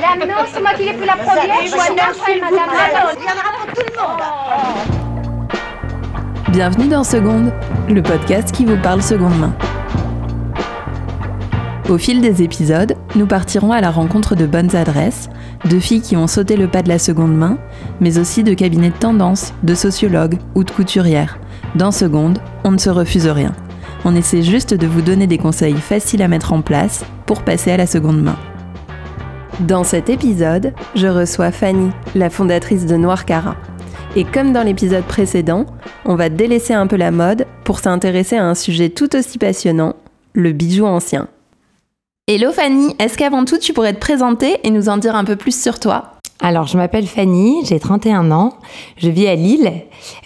madame, non, c'est moi qui l'ai pris la première. Je suis après, madame. Non, il y en aura pour tout le monde. Bienvenue dans Seconde, le podcast qui vous parle seconde main. Au fil des épisodes, nous partirons à la rencontre de bonnes adresses, de filles qui ont sauté le pas de la seconde main, mais aussi de cabinets de tendance, de sociologues ou de couturières. Dans Seconde, on ne se refuse rien. On essaie juste de vous donner des conseils faciles à mettre en place pour passer à la seconde main. Dans cet épisode, je reçois Fanny, la fondatrice de Noir Cara. Et comme dans l'épisode précédent, on va délaisser un peu la mode pour s'intéresser à un sujet tout aussi passionnant, le bijou ancien. Hello Fanny, est-ce qu'avant tout tu pourrais te présenter et nous en dire un peu plus sur toi? Alors, je m'appelle Fanny, j'ai 31 ans, je vis à Lille.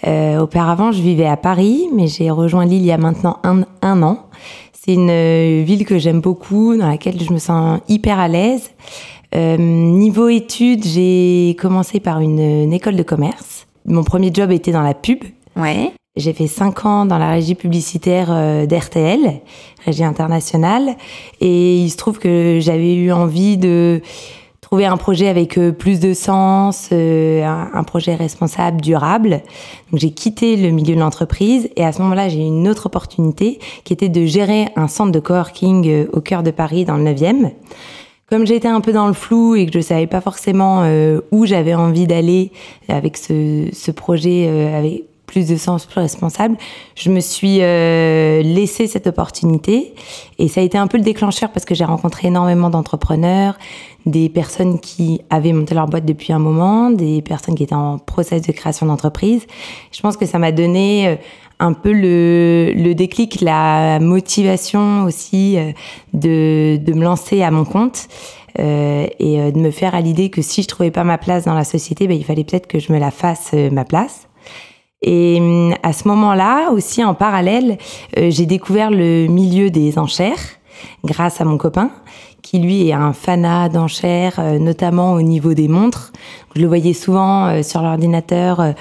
Euh, auparavant, je vivais à Paris, mais j'ai rejoint Lille il y a maintenant un, un an. C'est une euh, ville que j'aime beaucoup, dans laquelle je me sens hyper à l'aise. Euh, niveau études, j'ai commencé par une, une école de commerce. Mon premier job était dans la pub. Ouais. J'ai fait cinq ans dans la régie publicitaire euh, d'RTL, régie internationale, et il se trouve que j'avais eu envie de trouver un projet avec euh, plus de sens, un, projet responsable, durable. Donc j'ai quitté le milieu de l'entreprise et à ce moment-là, j'ai eu une autre opportunité qui était de gérer un centre de coworking au cœur de Paris dans le 9e. Comme j'étais un peu dans le flou et que je savais pas forcément euh, où j'avais envie d'aller avec ce, projet euh, avec plus de sens, plus responsable, je me suis euh, laissé cette opportunité et ça a été un peu le déclencheur parce que j'ai rencontré énormément d'entrepreneurs, des personnes qui avaient monté leur boîte depuis un moment, des personnes qui étaient en process de création d'entreprise. Je pense que ça m'a donné euh, un peu le, le déclic, la motivation aussi euh, de, de me lancer à mon compte. Euh, et euh, de me faire à l'idée que si je trouvais pas ma place dans la société, ben, il fallait peut-être que je me la fasse ma place. Et hum, à ce moment-là, aussi en parallèle, j'ai découvert le milieu des enchères grâce à mon copain, lui est un fanat d'enchères, euh, notamment au niveau des montres. Je le voyais souvent euh, sur l'ordinateur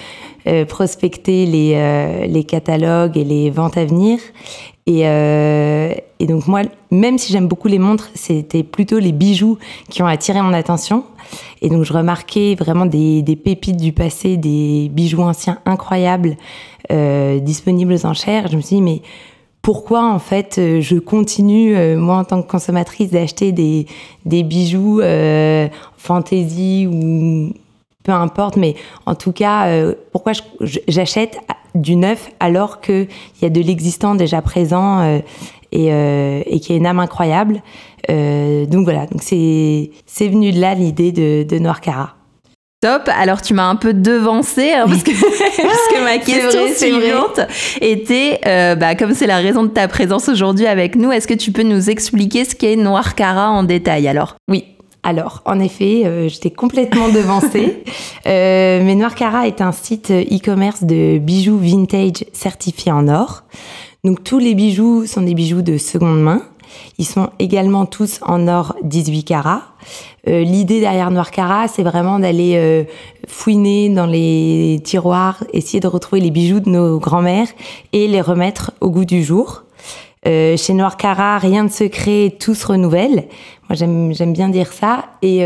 euh, prospecter les, catalogues et les ventes à venir. Et, donc moi, même si j'aime beaucoup les montres, c'était plutôt les bijoux qui ont attiré mon attention. Et donc je remarquais vraiment des, pépites du passé, des bijoux anciens incroyables disponibles aux enchères. Je me suis dit, mais pourquoi en fait euh, je continue, euh, moi en tant que consommatrice, d'acheter des, des bijoux euh, fantasy ou peu importe, mais en tout cas, euh, pourquoi j'achète du neuf alors qu'il y a de l'existant déjà présent euh, et, euh, et qui a une âme incroyable. Donc voilà, donc c'est c'est venu de là l'idée de, de Noir Cara. Top, alors tu m'as un peu devancé hein, parce, que, parce que ma question vrai, suivante était, euh, bah, comme c'est la raison de ta présence aujourd'hui avec nous, est-ce que tu peux nous expliquer ce qu'est Noir Cara en détail alors? Oui. Alors, en effet, euh, j'étais complètement devancée. Euh, mais Noir Cara est un site e-commerce de bijoux vintage certifiés en or. Donc, tous les bijoux sont des bijoux de seconde main. Ils sont également tous en or 18 carats. Euh, L'idée derrière Noir Cara, c'est vraiment d'aller euh, fouiner dans les tiroirs, essayer de retrouver les bijoux de nos grands-mères et les remettre au goût du jour. Euh, chez Noir Cara, rien de secret, tout se renouvelle. Moi, j'aime bien dire ça. Et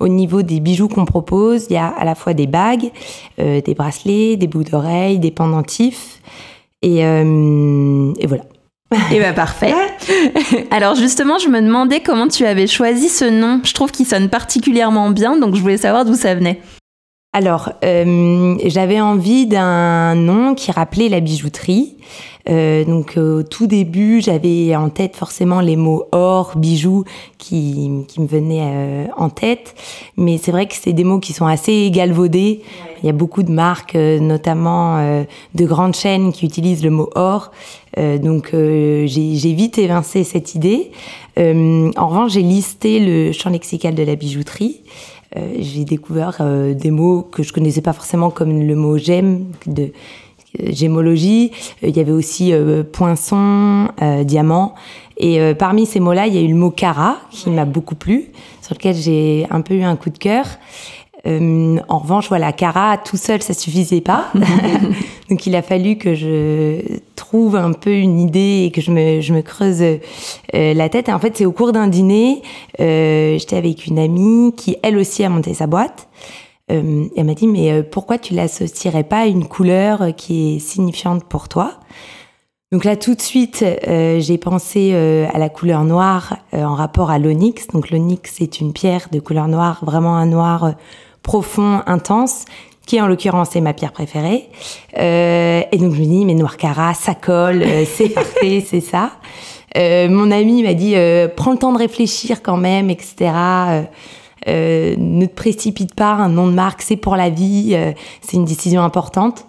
au niveau des bijoux qu'on propose, il y a à la fois des bagues, des bracelets, des boucles d'oreilles, des pendentifs. Et voilà. Eh ben parfait. Alors justement, je me demandais comment tu avais choisi ce nom. Je trouve qu'il sonne particulièrement bien, donc je voulais savoir d'où ça venait. Alors, euh, j'avais envie d'un nom qui rappelait la bijouterie. Euh, donc, au tout début, j'avais en tête forcément les mots or, bijoux qui, qui me venaient euh, en tête. Mais c'est vrai que c'est des mots qui sont assez galvaudés. Il y a beaucoup de marques, euh, notamment euh, de grandes chaînes, qui utilisent le mot or. Euh, donc, euh, j'ai vite évincé cette idée. Euh, en revanche, j'ai listé le champ lexical de la bijouterie. Euh, j'ai découvert euh, des mots que je connaissais pas forcément comme le mot gemme de euh, gémologie. Euh, Il y avait aussi euh, poinçon, euh, diamant. Et euh, parmi ces mots-là, il y a eu le mot cara qui m'a beaucoup plu, sur lequel j'ai un peu eu un coup de cœur. Euh, en revanche, voilà, cara tout seul, ça suffisait pas. Donc il a fallu que je trouve un peu une idée et que je me, je me creuse la tête. Et en fait, c'est au cours d'un dîner, j'étais avec une amie qui, elle aussi, a monté sa boîte. elle m'a dit, mais pourquoi tu l'associerais pas à une couleur qui est signifiante pour toi? Donc là, tout de suite, euh, j'ai pensé euh, à la couleur noire euh, en rapport à l'onyx. Donc l'onyx, c'est une pierre de couleur noire, vraiment un noir profond, intense, qui en l'occurrence est ma pierre préférée. et donc je me dis, mais noir cara, ça colle, c'est parfait, c'est ça. mon ami m'a dit, prends le temps de réfléchir quand même, etc. ne te précipite pas, un nom de marque, c'est pour la vie, c'est une décision importante.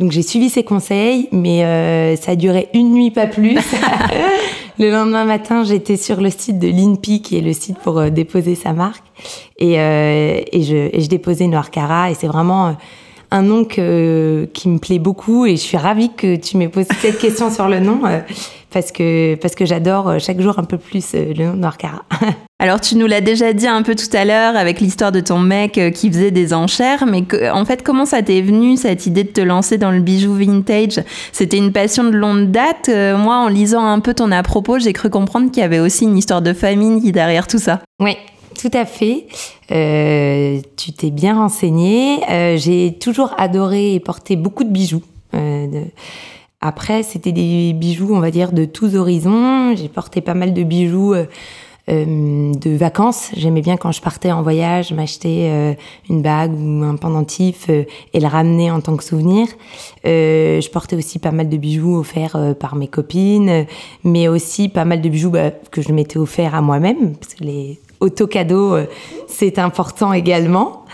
Donc j'ai suivi ses conseils, mais euh, ça a duré une nuit, pas plus. le lendemain matin, j'étais sur le site de l'INPI, qui est le site pour euh, déposer sa marque. Et, euh, et, je, et je déposais Noir Cara. Et c'est vraiment un nom qui me plaît beaucoup. Et je suis ravie que tu m'aies posé cette question sur le nom parce que, parce que j'adore euh, chaque jour un peu plus euh, le nom Noir Cara. Alors tu nous l'as déjà dit un peu tout à l'heure avec l'histoire de ton mec euh, qui faisait des enchères, mais en fait comment ça t'est venu cette idée de te lancer dans le bijou vintage? C'était une passion de longue date. moi en lisant un peu ton à propos, j'ai cru comprendre qu'il y avait aussi une histoire de famille derrière tout ça. Oui, tout à fait. tu t'es bien renseigné. j'ai toujours adoré et porté beaucoup de bijoux. De après, c'était des bijoux, on va dire, de tous horizons. J'ai porté pas mal de bijoux euh, euh, de vacances. J'aimais bien quand je partais en voyage, m'acheter euh, une bague ou un pendentif et le ramener en tant que souvenir. je portais aussi pas mal de bijoux offerts par mes copines, mais aussi pas mal de bijoux bah, que je m'étais offert à moi-même, auto-cadeaux, c'est important également.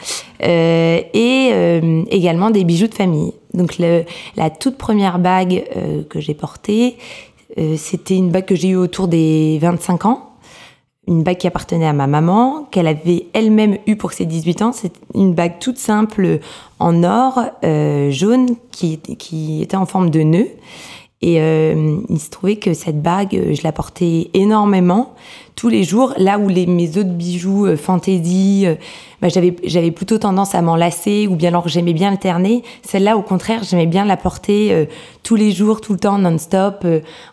et également des bijoux de famille. Donc la toute première bague euh, que j'ai portée, euh, c'était une bague que j'ai eue autour des 25 ans. Une bague qui appartenait à ma maman, qu'elle avait elle-même eue pour ses 18 ans. C'est une bague toute simple en or, euh, jaune, qui, qui était en forme de nœud. Et il se trouvait que cette bague, je la portais énormément tous les jours, là où les, mes autres bijoux euh, fantaisie, euh, bah, j'avais, plutôt tendance à m'en lasser ou bien alors j'aimais bien alterner. Celle-là, au contraire, j'aimais bien la porter euh, tous les jours, tout le temps, non-stop,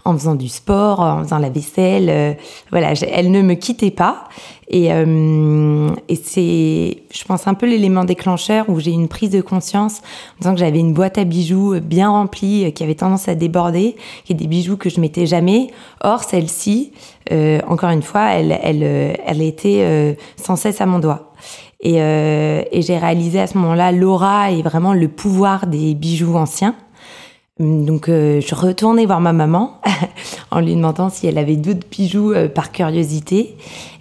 en faisant du sport, en faisant la vaisselle. voilà, elle ne me quittait pas. Et, et c'est, je pense, un peu l'élément déclencheur où j'ai une prise de conscience en disant que j'avais une boîte à bijoux bien remplie, qui avait tendance à déborder, qui est des bijoux que je mettais jamais. Or, celle-ci, euh, encore une fois, elle, euh, était euh, sans cesse à mon doigt. Et, et j'ai réalisé à ce moment-là l'aura et vraiment le pouvoir des bijoux anciens. Donc je retournais voir ma maman en lui demandant si elle avait d'autres bijoux par curiosité.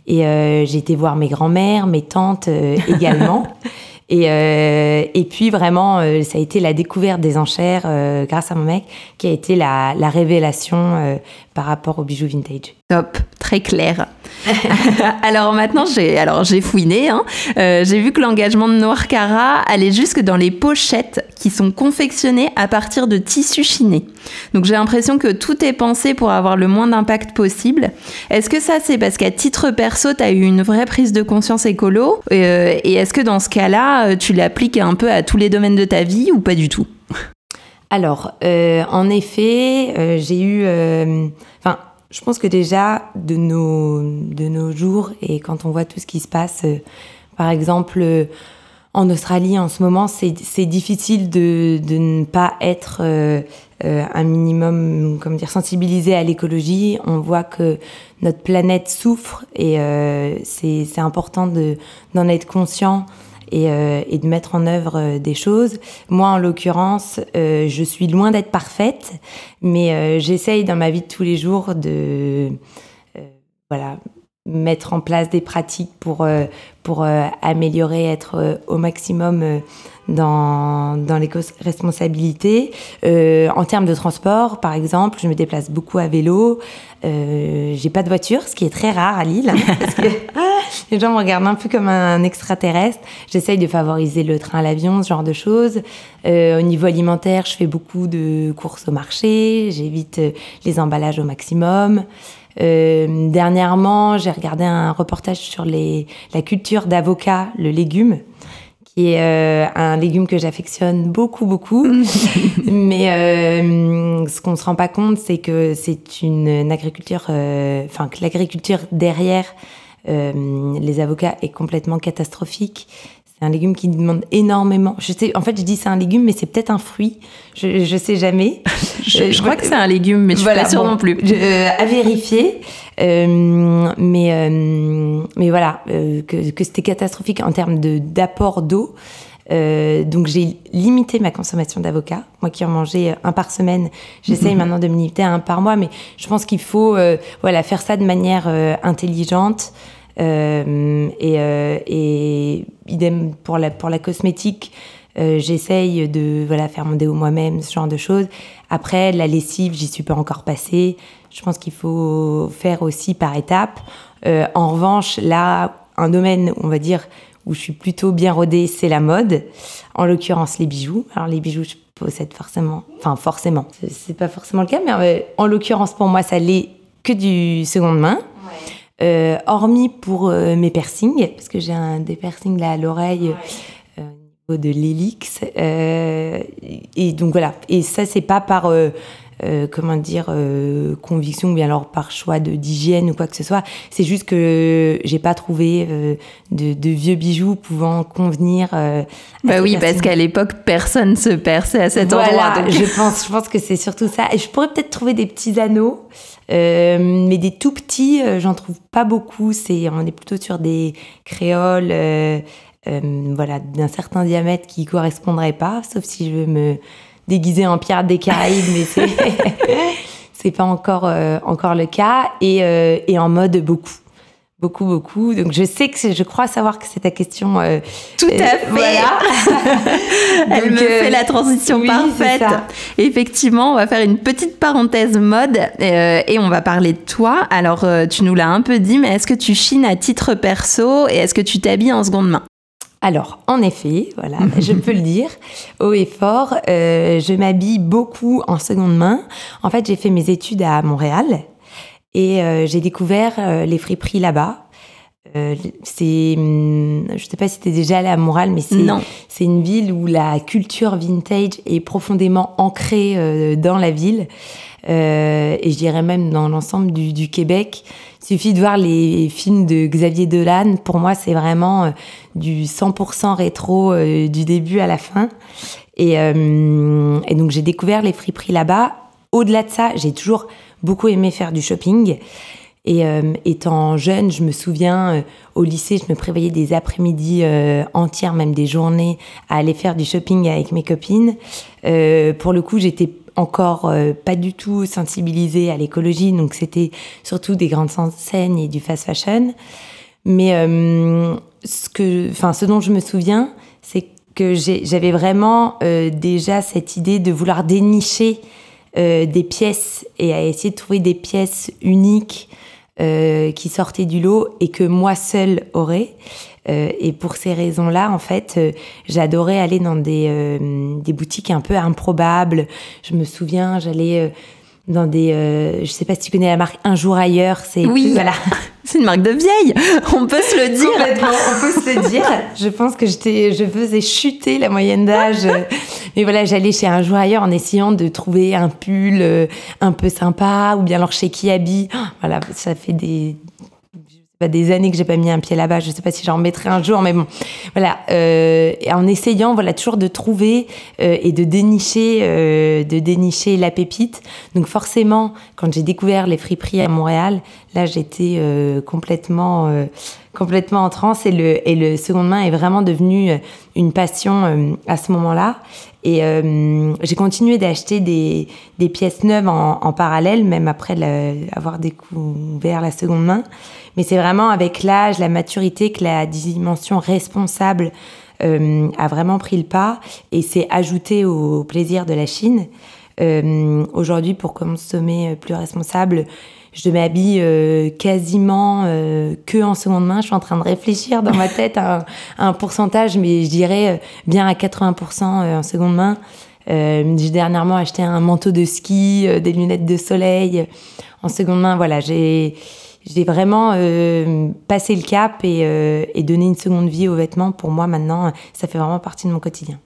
Et j'ai été voir mes grands-mères, mes tantes également. Et, euh, et puis vraiment, euh, ça a été la découverte des enchères euh, grâce à mon mec qui a été la, la révélation par rapport aux bijoux vintage. Top, très clair. alors maintenant, j'ai alors j'ai fouiné. Hein. j'ai vu que l'engagement de Noir Cara allait jusque dans les pochettes qui sont confectionnées à partir de tissus chinés. Donc j'ai l'impression que tout est pensé pour avoir le moins d'impact possible. Est-ce que ça c'est parce qu'à titre perso, tu as eu une vraie prise de conscience écolo? Et est-ce que dans ce cas-là, euh, tu l'appliques un peu à tous les domaines de ta vie ou pas du tout? Alors, euh, en effet, euh, j'ai eu... Enfin, je pense que déjà, de nos, de nos jours, et quand on voit tout ce qui se passe, par exemple en Australie en ce moment, c'est difficile de, de, ne pas être un minimum, comment dire, sensibilisé à l'écologie. On voit que notre planète souffre et c'est important d'en être conscient euh, et, de mettre en œuvre euh, des choses. Moi, en l'occurrence, euh, je suis loin d'être parfaite, mais j'essaye dans ma vie de tous les jours de voilà mettre en place des pratiques pour, pour améliorer, être au maximum dans, dans l'éco-responsabilité. en termes de transport, par exemple, je me déplace beaucoup à vélo. Euh, j'ai pas de voiture, ce qui est très rare à Lille, parce que les gens me regardent un peu comme un extraterrestre. J'essaye de favoriser le train l'avion, ce genre de choses. Euh, au niveau alimentaire, je fais beaucoup de courses au marché, j'évite euh, les emballages au maximum. Euh, dernièrement, j'ai regardé un reportage sur les, la culture d'avocat, le légume, qui est euh, un légume que j'affectionne beaucoup, beaucoup. Mais euh, ce qu'on ne se rend pas compte, c'est que c'est une, agriculture, euh, enfin, que l'agriculture derrière les avocats est complètement catastrophique. C'est un légume qui demande énormément. Je sais, en fait, je dis c'est un légume, mais c'est peut-être un fruit. Je, je sais jamais. je, crois que c'est un légume, mais je suis pas sûre non plus. à vérifier. Euh, mais, euh, mais voilà, euh, que, que c'était catastrophique en termes d'apport d'eau. Donc j'ai limité ma consommation d'avocat. Moi qui en mangeais un par semaine, j'essaye mhm. maintenant de me limiter à un par mois. Mais je pense qu'il faut voilà faire ça de manière intelligente. et, et idem pour la pour la cosmétique. j'essaye de voilà faire mon déo moi-même, ce genre de choses. Après, la lessive, j'y suis pas encore passée. Je pense qu'il faut faire aussi par étapes. Euh, en revanche, là, un domaine, on va dire, où je suis plutôt bien rodée, c'est la mode. En l'occurrence, les bijoux. Alors, les bijoux, je possède forcément, enfin, forcément, c'est pas forcément le cas, mais euh, en l'occurrence, pour moi, ça l'est que du seconde main. Euh, hormis pour mes piercings, parce que j'ai un des piercings là à l'oreille. au niveau de l'hélix. et donc voilà. Et ça, c'est pas par euh, comment dire, euh, conviction ou bien alors par choix de d'hygiène ou quoi que ce soit. C'est juste que j'ai pas trouvé euh, de, de, vieux bijoux pouvant convenir. bah oui, parce qu'à l'époque personne se perçait à cet endroit. Donc. Je pense, je pense que c'est surtout ça. Et je pourrais peut-être trouver des petits anneaux. mais des tout petits, j'en trouve pas beaucoup. C'est, on est plutôt sur des créoles, voilà, d'un certain diamètre qui correspondrait pas, sauf si je veux me déguisé en pierre des Caraïbes, mais c'est c'est pas encore euh, encore le cas. Et, euh, et en mode beaucoup. Beaucoup beaucoup. Donc je sais que je crois savoir que c'est ta question euh, tout à fait. voilà. elle me fait la transition parfaite. effectivement on va faire une petite parenthèse mode et on va parler de toi. Alors tu nous l'as un peu dit mais est-ce que tu chines à titre perso et est-ce que tu t'habilles en seconde main? Alors, en effet, voilà, je peux le dire, haut et fort, euh, je m'habille beaucoup en seconde main. En fait, j'ai fait mes études à Montréal et euh, j'ai découvert euh, les friperies là-bas. c'est, hum, je sais pas si tu es déjà allé à Montréal, mais c'est, c'est une ville où la culture vintage est profondément ancrée dans la ville. et je dirais même dans l'ensemble du, du Québec. Suffit de voir les films de Xavier Dolan. Pour moi, c'est vraiment euh, du 100% rétro euh, du début à la fin. Euh, et, donc, j'ai découvert les friperies là-bas. Au-delà de ça, j'ai toujours beaucoup aimé faire du shopping. Et étant jeune, je me souviens, au lycée, je me prévoyais des après-midi entières, même des journées, à aller faire du shopping avec mes copines. pour le coup, j'étais encore euh, pas du tout sensibilisée à l'écologie, donc c'était surtout des grandes enseignes et du fast fashion. Mais euh, ce, que, ce dont je me souviens, c'est que j'avais vraiment euh, déjà cette idée de vouloir dénicher des pièces et à essayer de trouver des pièces uniques qui sortaient du lot et que moi seule aurais. Euh, et pour ces raisons-là, en fait, euh, j'adorais aller dans des, euh, des boutiques un peu improbables. Je me souviens, j'allais dans des je sais pas si tu connais la marque Un jour ailleurs c'est oui. voilà. C'est une marque de vieille. On peut se le dire. On peut se le dire. Je pense que j'étais je faisais chuter la moyenne d'âge. Mais voilà j'allais chez Un jour ailleurs en essayant de trouver un pull un peu sympa ou bien alors chez Kiabi. Voilà ça fait des pas des années que j'ai pas mis un pied là-bas. Je sais pas si j'en mettrai un jour, mais bon, voilà. Euh, en essayant, voilà, toujours de trouver euh, et de dénicher, euh, de dénicher la pépite. Donc forcément, quand j'ai découvert les friperies à Montréal, là, j'étais euh, complètement, euh, complètement en transe et le et le seconde main est vraiment devenu une passion à ce moment-là. Et j'ai continué d'acheter des, des pièces neuves en, en parallèle, même après avoir découvert la seconde main. Mais c'est vraiment avec l'âge, la maturité que la dimension responsable euh, a vraiment pris le pas et s'est ajouté au plaisir de la Chine. Euh, Aujourd'hui, pour consommer plus responsable, je m'habille euh, quasiment euh, que en seconde main. Je suis en train de réfléchir dans ma tête à un, pourcentage, mais je dirais euh, bien à 80% en seconde main. j'ai dernièrement acheté un manteau de ski, des lunettes de soleil en seconde main. Voilà, j'ai j'ai vraiment passé le cap et, et donné une seconde vie aux vêtements. Pour moi, maintenant, ça fait vraiment partie de mon quotidien.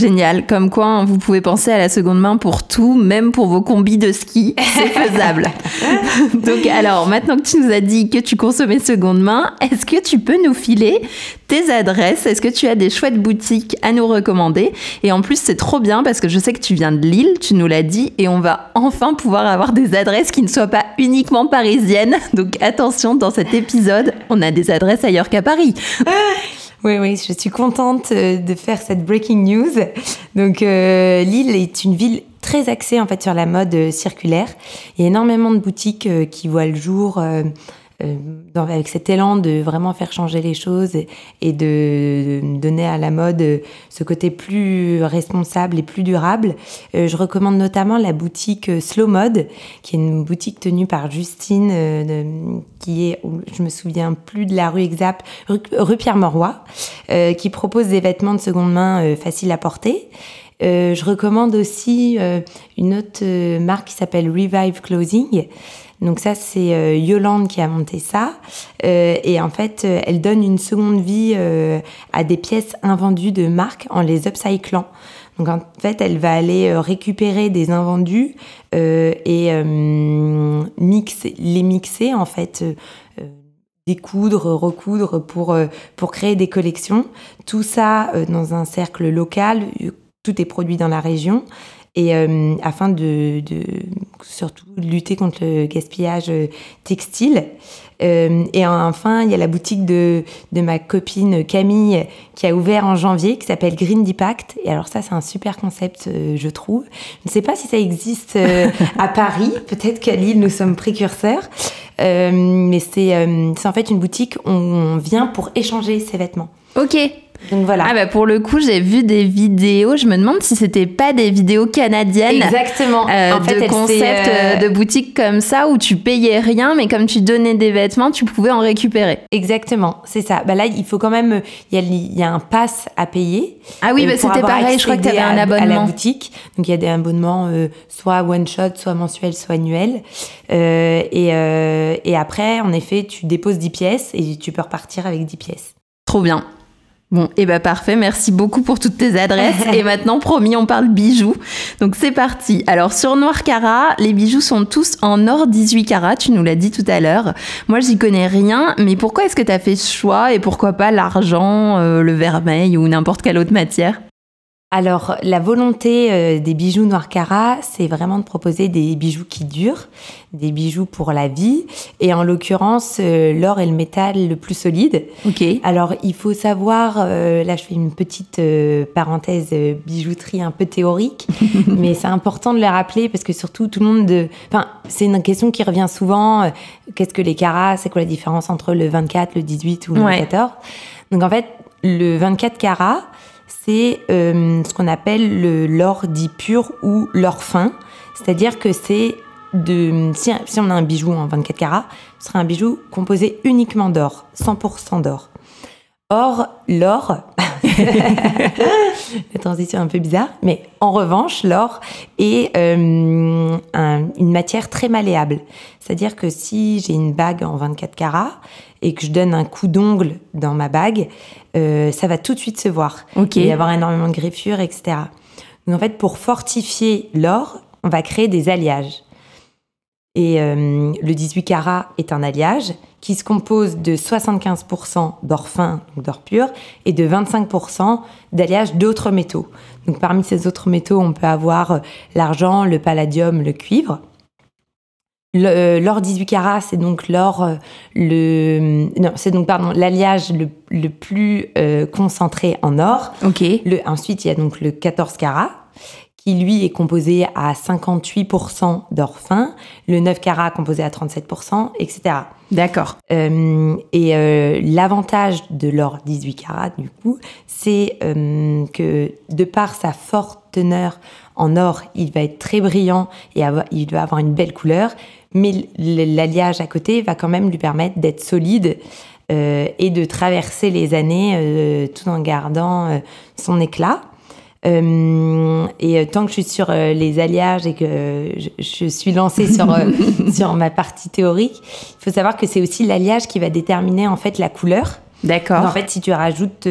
Génial, comme quoi hein, vous pouvez penser à la seconde main pour tout, même pour vos combis de ski, c'est faisable. Donc alors, maintenant que tu nous as dit que tu consommais seconde main, est-ce que tu peux nous filer tes adresses? Est-ce que tu as des chouettes boutiques à nous recommander? Et en plus, c'est trop bien parce que je sais que tu viens de Lille, tu nous l'as dit, et on va enfin pouvoir avoir des adresses qui ne soient pas uniquement parisiennes. Donc attention, dans cet épisode, on a des adresses ailleurs qu'à Paris. Oui, oui, je suis contente euh, de faire cette breaking news. Donc, euh, Lille est une ville très axée en fait sur la mode euh, circulaire. Il y a énormément de boutiques qui voient le jour euh, avec cet élan de vraiment faire changer les choses et, de, donner à la mode ce côté plus responsable et plus durable. Euh, je recommande notamment la boutique euh, Slow Mode, qui est une boutique tenue par Justine, qui est, je me souviens plus de la rue rue, Pierre-Mauroy, qui propose des vêtements de seconde main faciles à porter. Je recommande aussi une autre marque qui s'appelle Revive Clothing, donc ça, c'est euh, Yolande qui a monté ça. Euh, et en fait, euh, elle donne une seconde vie à des pièces invendues de marque en les upcyclant. Donc en fait, elle va aller récupérer des invendus et les mixer en fait découdre, recoudre pour, pour créer des collections. Tout ça dans un cercle local, tout est produit dans la région et euh, afin de, de, surtout lutter contre le gaspillage euh, textile. Euh, et enfin, il y a la boutique de, de ma copine Camille qui a ouvert en janvier, qui s'appelle Green Deepact. Et alors ça, c'est un super concept, je trouve. Je ne sais pas si ça existe à Paris. Peut-être qu'à Lille, nous sommes précurseurs. mais c'est en fait une boutique où on vient pour échanger ses vêtements. Ok. Donc voilà. Ah bah pour le coup, j'ai vu des vidéos. Je me demande si c'était pas des vidéos canadiennes. Exactement. Euh, en fait, de concepts euh, de boutiques comme ça où tu payais rien, mais comme tu donnais des vêtements, tu pouvais en récupérer. Exactement, c'est ça. Bah là, il faut quand même. Il y a, il y a un pass à payer. Ah oui, bah c'était pareil. Je crois que tu avais un abonnement à la boutique. Donc il y a des abonnements euh, soit one shot, soit mensuel, soit annuel. et, et après, en effet, tu déposes 10 pièces et tu peux repartir avec 10 pièces. Trop bien. Bon, et eh ben parfait, merci beaucoup pour toutes tes adresses. et maintenant, promis, on parle bijoux. Donc c'est parti. Alors sur Noir Cara, les bijoux sont tous en or 18 carats, tu nous l'as dit tout à l'heure. Moi, j'y connais rien, mais pourquoi est-ce que tu as fait ce choix et pourquoi pas l'argent, euh, le vermeil ou n'importe quelle autre matière? Alors, la volonté euh, des bijoux Noir Cara, c'est vraiment de proposer des bijoux qui durent, des bijoux pour la vie, et en l'occurrence, euh, l'or est le métal le plus solide. Ok. Alors, il faut savoir, euh, là je fais une petite parenthèse bijouterie un peu théorique, mais c'est important de le rappeler parce que surtout tout le monde, de... enfin, c'est une question qui revient souvent. Qu'est-ce que les carats C'est quoi la différence entre le 24, le 18 ou le 14 Donc en fait, le 24 carats c'est euh, ce qu'on appelle l'or dit pur ou l'or fin. C'est-à-dire que c'est de. Si, on a un bijou en 24 carats, ce sera un bijou composé uniquement d'or, 100% d'or. Or, l'or, la transition est un peu bizarre, mais en revanche, l'or est euh, une matière très malléable. C'est-à-dire que si j'ai une bague en 24 carats et que je donne un coup d'ongle dans ma bague, euh, ça va tout de suite se voir. Il va y avoir énormément de griffures, etc. Donc en fait, pour fortifier l'or, on va créer des alliages. Et euh, le 18 carats est un alliage qui se compose de 75% d'or fin, donc d'or pur, et de 25% d'alliage d'autres métaux. Donc parmi ces autres métaux, on peut avoir l'argent, le palladium, le cuivre. Euh, l'or 18 carats, c'est donc l'or euh, le non, c'est donc pardon l'alliage le, le, plus euh, concentré en or. Ok. Le, ensuite, il y a donc le 14 carats qui lui est composé à 58% d'or fin, le 9 carats composé à 37%, etc. D'accord. et l'avantage de l'or 18 carats, du coup, c'est que de par sa forte teneur en or, il va être très brillant et il va avoir une belle couleur mais l'alliage à côté va quand même lui permettre d'être solide euh, et de traverser les années euh, tout en gardant euh, son éclat. Et tant que je suis sur les alliages et que je, je suis lancée sur, sur ma partie théorique, il faut savoir que c'est aussi l'alliage qui va déterminer en fait la couleur. D'accord. En fait, si tu rajoutes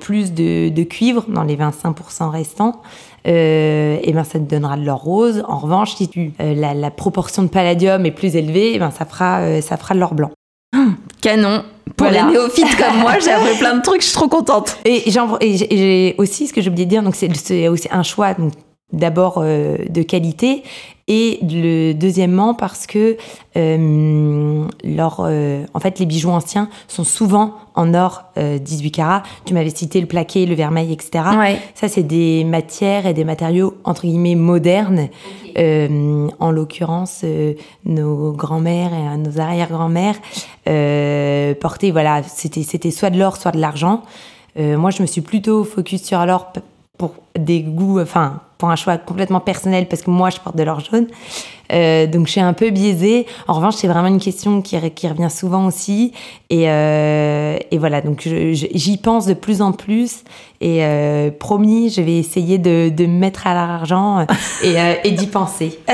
plus de, de cuivre dans les 25% restants, euh, et ben ça te donnera de l'or rose. En revanche, si tu, euh, la, la proportion de palladium est plus élevée, et ben ça fera, euh, ça fera de l'or blanc. Canon. Pour Voilà. les néophytes comme moi, j'ai appris plein de trucs, je suis trop contente. Et et j'ai et aussi ce que j'ai oublié de dire, donc c'est c'est aussi un choix donc d'abord euh, de qualité et le deuxièmement parce que euh, leur, euh, en fait les bijoux anciens sont souvent en or euh, 18 carats. Tu m'avais cité le plaqué, le vermeil, etc. Ouais. Ça c'est des matières et des matériaux entre guillemets modernes. Euh, en l'occurrence, euh, nos grands-mères et euh, nos arrière-grands-mères euh, portaient, voilà, c'était c'était soit de l'or, soit de l'argent. Euh, moi, je me suis plutôt focus sur l'or pour des goûts, enfin, pour un choix complètement personnel, parce que moi, je porte de l'or jaune. Euh, donc, je suis un peu biaisée. En revanche, c'est vraiment une question qui, re- qui revient souvent aussi. Et, euh, voilà, donc j'y pense de plus en plus. Et euh, promis, je vais essayer de, me mettre à l'argent et, et d'y penser.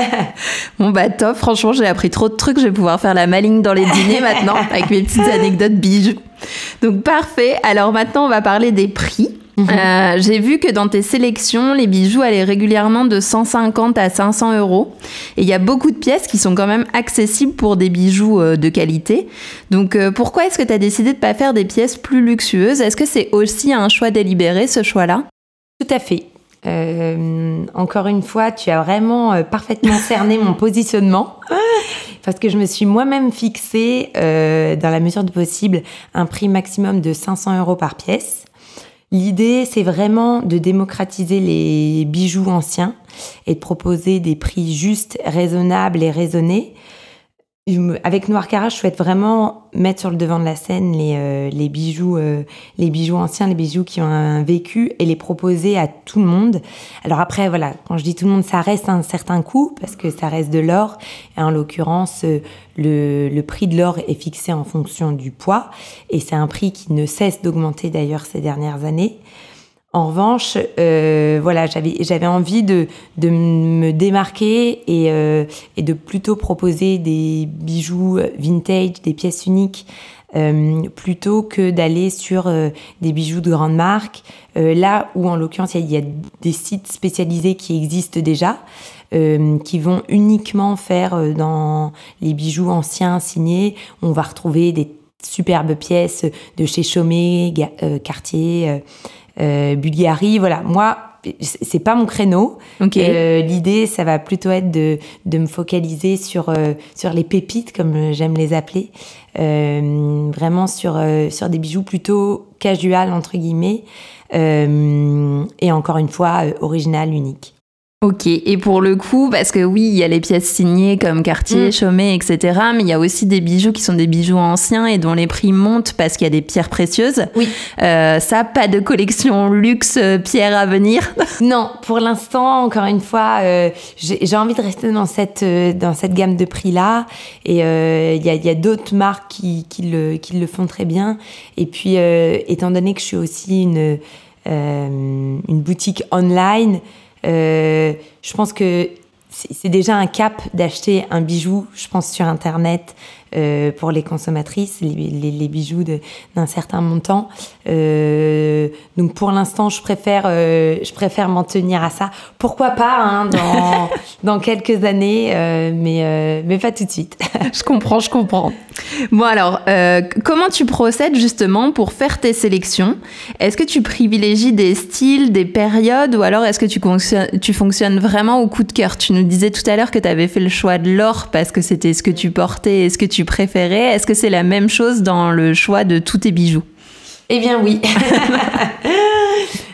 Bon bah top, franchement j'ai appris trop de trucs, je vais pouvoir faire la maligne dans les dîners maintenant avec mes petites anecdotes bijoux. Donc parfait, alors maintenant on va parler des prix. Euh, j'ai vu que dans tes sélections, les bijoux allaient régulièrement de 150 à 500 euros. Et il y a beaucoup de pièces qui sont quand même accessibles pour des bijoux euh, de qualité. Donc euh, pourquoi est-ce que tu as décidé de pas faire des pièces plus luxueuses? Est-ce que c'est aussi un choix délibéré ce choix-là? Tout à fait. Encore une fois, tu as vraiment parfaitement cerné mon positionnement. Parce que je me suis moi-même fixé, euh, dans la mesure du possible, un prix maximum de 500 euros par pièce. L'idée, c'est vraiment de démocratiser les bijoux anciens et de proposer des prix justes, raisonnables et raisonnés. Avec Noir Cara, je souhaite vraiment mettre sur le devant de la scène les, euh, les bijoux, euh, les bijoux anciens, les bijoux qui ont un vécu et les proposer à tout le monde. Alors après, voilà, quand je dis tout le monde, ça reste un certain coût parce que ça reste de l'or. Et en l'occurrence, euh, le, le prix de l'or est fixé en fonction du poids et c'est un prix qui ne cesse d'augmenter d'ailleurs ces dernières années. En revanche, euh, j'avais envie de, me démarquer et, euh, et de plutôt proposer des bijoux vintage, des pièces uniques, euh, plutôt que d'aller sur euh, des bijoux de grande marque. Euh, là où, en l'occurrence, il y, a- des sites spécialisés qui existent déjà, euh, qui vont uniquement faire euh, dans les bijoux anciens signés. On va retrouver des superbes pièces de chez Chaumet, euh, Cartier. Euh, euh, Bulgari, voilà. Moi, c'est pas mon créneau. Ok. Euh, L'idée, ça va plutôt être de, de me focaliser sur, euh, sur les pépites, comme j'aime les appeler. Euh, vraiment sur, euh, sur des bijoux plutôt casual, entre guillemets. Euh, et encore une fois, euh, original, unique. Ok, et pour le coup, parce que oui, il y a les pièces signées comme Cartier, Mm. Chaumet, etc., mais il y a aussi des bijoux qui sont des bijoux anciens et dont les prix montent parce qu'il y a des pierres précieuses. Oui. Euh, ça, pas de collection luxe euh, pierre à venir. Non, pour l'instant, encore une fois, euh, j'ai envie de rester dans cette, euh, dans cette gamme de prix-là. Et il y a, d'autres marques qui, qui, le, qui le font très bien. Et puis, étant donné que je suis aussi une, une boutique online, je pense que c'est c'est déjà un cap d'acheter un bijou, je pense, sur Internet euh, pour les consommatrices, les, les- les bijoux d'un certain montant. Euh, donc pour l'instant, je préfère, euh, je préfère m'en tenir à ça. Pourquoi pas hein, dans, dans quelques années, mais, mais pas tout de suite. je comprends, je comprends. Bon alors, comment tu procèdes justement pour faire tes sélections? Est-ce que tu privilégies des styles, des périodes, ou alors est-ce que tu, fonctionnes- tu fonctionnes vraiment au coup de cœur? Tu nous disais tout à l'heure que tu avais fait le choix de l'or parce que c'était ce que tu portais et ce que tu préférais. Est-ce que c'est la même chose dans le choix de tous tes bijoux? Eh bien oui.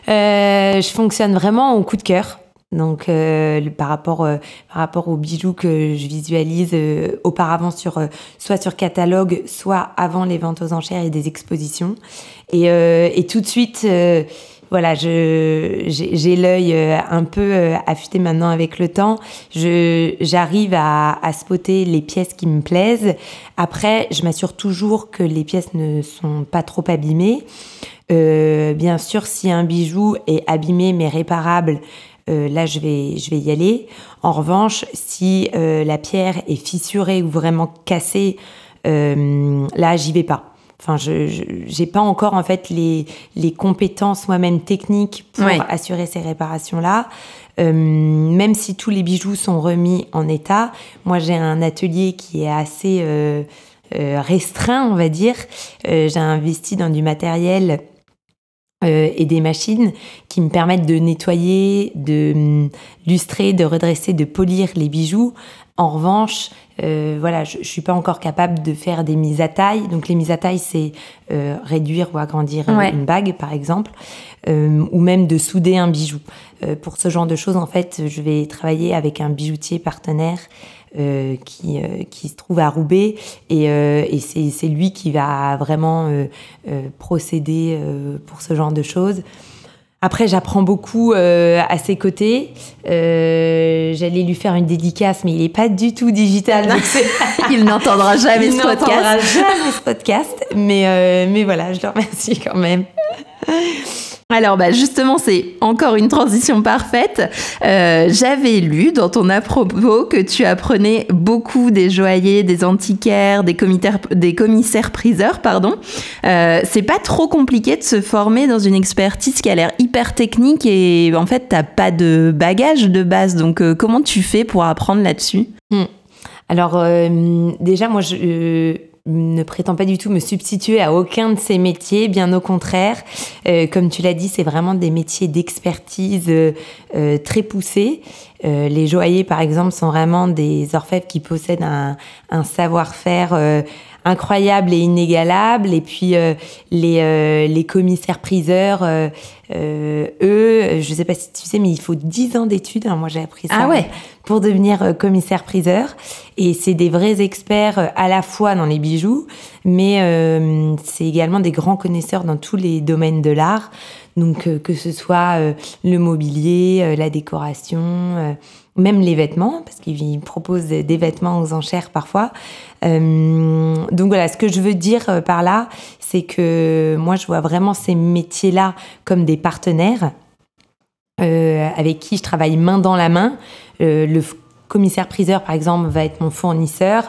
Euh, je fonctionne vraiment au coup de cœur. Donc euh, par rapport euh, par rapport aux bijoux que je visualise euh, auparavant sur soit sur catalogue, soit avant les ventes aux enchères et des expositions. Et, et tout de suite, voilà, je j'ai j'ai l'œil euh, un peu euh, affûté maintenant avec le temps. J'arrive à, à spotter les pièces qui me plaisent. Après, je m'assure toujours que les pièces ne sont pas trop abîmées. Euh, bien sûr, si un bijou est abîmé mais réparable, là je vais, je vais y aller. En revanche, si la pierre est fissurée ou vraiment cassée, là j'y vais pas. Enfin, je j'ai pas encore en fait les, les compétences moi-même techniques pour Ouais. assurer ces réparations-là. Euh, même si tous les bijoux sont remis en état, moi j'ai un atelier qui est assez euh, euh, restreint, on va dire. Euh, j'ai investi dans du matériel et des machines qui me permettent de nettoyer, de hum, lustrer, de redresser, de polir les bijoux. En revanche, euh, voilà, je, je suis pas encore capable de faire des mises à taille. Donc les mises à taille, c'est euh, réduire ou agrandir Ouais. une bague, par exemple, euh, ou même de souder un bijou. Pour ce genre de choses, en fait, je vais travailler avec un bijoutier partenaire euh, qui, euh, qui se trouve à Roubaix et, euh, et c'est lui qui va vraiment procéder pour ce genre de choses. Après, j'apprends beaucoup euh, à ses côtés. Euh, J'allais lui faire une dédicace, mais il n'est pas du tout digital. donc Il n'entendra jamais il ce n'entendra podcast. jamais ce podcast. Mais, euh, mais voilà, je le remercie quand même. Alors bah justement, c'est encore une transition parfaite. Euh, J'avais lu dans ton à propos que tu apprenais beaucoup des joailliers, des antiquaires, des commissaires, priseurs, pardon. Euh, c'est pas trop compliqué de se former dans une expertise qui a l'air hyper technique et en fait t'as pas de bagage de base. Donc euh, comment tu fais pour apprendre là-dessus? Alors, euh, déjà, moi, je ne prétends pas du tout me substituer à aucun de ces métiers, bien au contraire. Euh, comme tu l'as dit, c'est vraiment des métiers d'expertise euh, euh, très poussés. Euh, les joailliers, par exemple, sont vraiment des orfèvres qui possèdent un, un savoir-faire euh, incroyable et inégalable. Et puis, euh, les, les commissaires-priseurs, eux, je sais pas si tu sais, mais il faut 10 ans d'études. hein, moi, j'ai appris ça Ah ouais. pour devenir commissaire-priseur. Et c'est des vrais experts à la fois dans les bijoux, mais c'est également des grands connaisseurs dans tous les domaines de l'art. Donc euh, que ce soit euh, le mobilier, euh, la décoration, même les vêtements, parce qu'ils proposent des vêtements aux enchères parfois. Donc voilà, ce que je veux dire par là, c'est que moi je vois vraiment ces métiers-là comme des partenaires avec qui je travaille main dans la main. Commissaire-priseur, par exemple, va être mon fournisseur.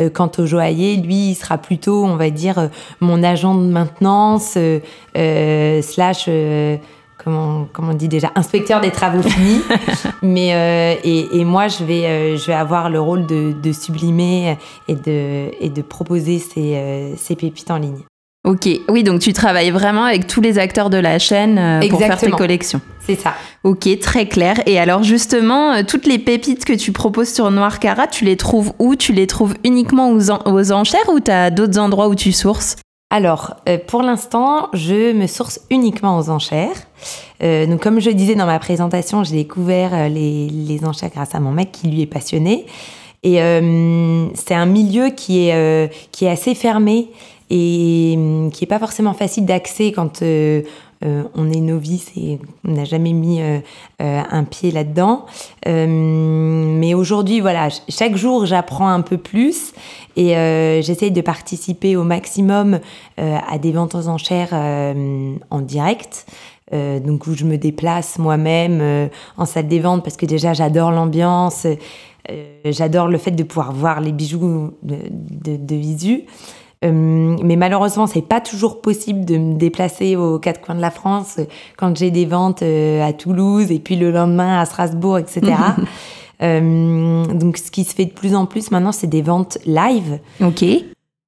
Euh, quant au joaillier, lui, il sera plutôt, on va dire, euh, mon agent de maintenance, euh, euh, slash, euh, comment, comment on dit déjà, inspecteur des travaux finis. Mais, euh, et, et moi, je vais, euh, je vais avoir le rôle de, de sublimer et de, et de proposer ces, euh, ces pépites en ligne. Ok, oui, donc tu travailles vraiment avec tous les acteurs de la chaîne euh, pour faire tes collections. C'est ça. Ok, très clair. Et alors justement, euh, toutes les pépites que tu proposes sur Noir Cara, tu les trouves où? Tu les trouves uniquement aux, en- aux enchères ou tu as d'autres endroits où tu sources? Alors, euh, pour l'instant, je me source uniquement aux enchères. Euh, donc, comme je disais dans ma présentation, j'ai découvert les, les enchères grâce à mon mec qui lui est passionné. Et euh, c'est un milieu qui est, qui est assez fermé et euh, qui est pas forcément facile d'accès quand euh, euh, on est novice et on n'a jamais mis euh, un pied là-dedans. Euh, mais aujourd'hui, voilà, ch- chaque jour, j'apprends un peu plus et j'essaye de participer au maximum à des ventes aux enchères en direct. Donc où je me déplace moi-même en salle des ventes parce que déjà j'adore l'ambiance, j'adore le fait de pouvoir voir les bijoux de visu. Euh, mais malheureusement, c'est pas toujours possible de me déplacer aux quatre coins de la France euh, quand j'ai des ventes euh, à Toulouse et puis le lendemain à Strasbourg, etc. Euh, donc, ce qui se fait de plus en plus maintenant, c'est des ventes live. Ok.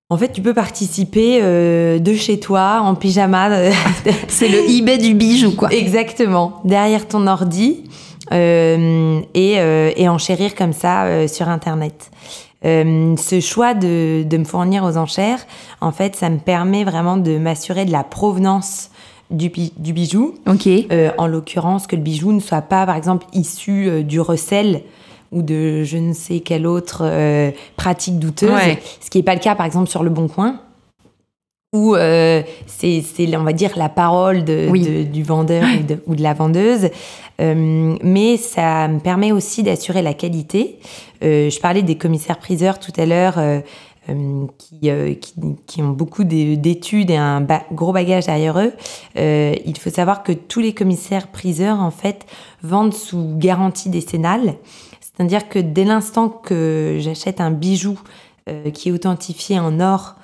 En fait, tu peux participer euh, de chez toi en pyjama. C'est le eBay du bijou, quoi. Exactement, derrière ton ordi euh, et, et enchérir comme ça sur Internet. Euh, ce choix de, de me fournir aux enchères, en fait, ça me permet vraiment de m'assurer de la provenance du, du bijou. Ok. Euh, en l'occurrence, que le bijou ne soit pas, par exemple, issu euh, du recel ou de je ne sais quelle autre pratique douteuse. Ouais. Ce qui n'est pas le cas, par exemple, sur le Bon Coin, où euh, c'est, c'est, on va dire, la parole de, Oui. de- du vendeur ou de, ou de la vendeuse. Euh, mais ça me permet aussi d'assurer la qualité. Euh, je parlais des commissaires-priseurs tout à l'heure. euh, qui, ont beaucoup d'études et un gros bagage derrière eux. il faut savoir que tous les commissaires priseurs, en fait, vendent sous garantie décennale. C'est-à-dire que dès l'instant que j'achète un bijou qui est authentifié en or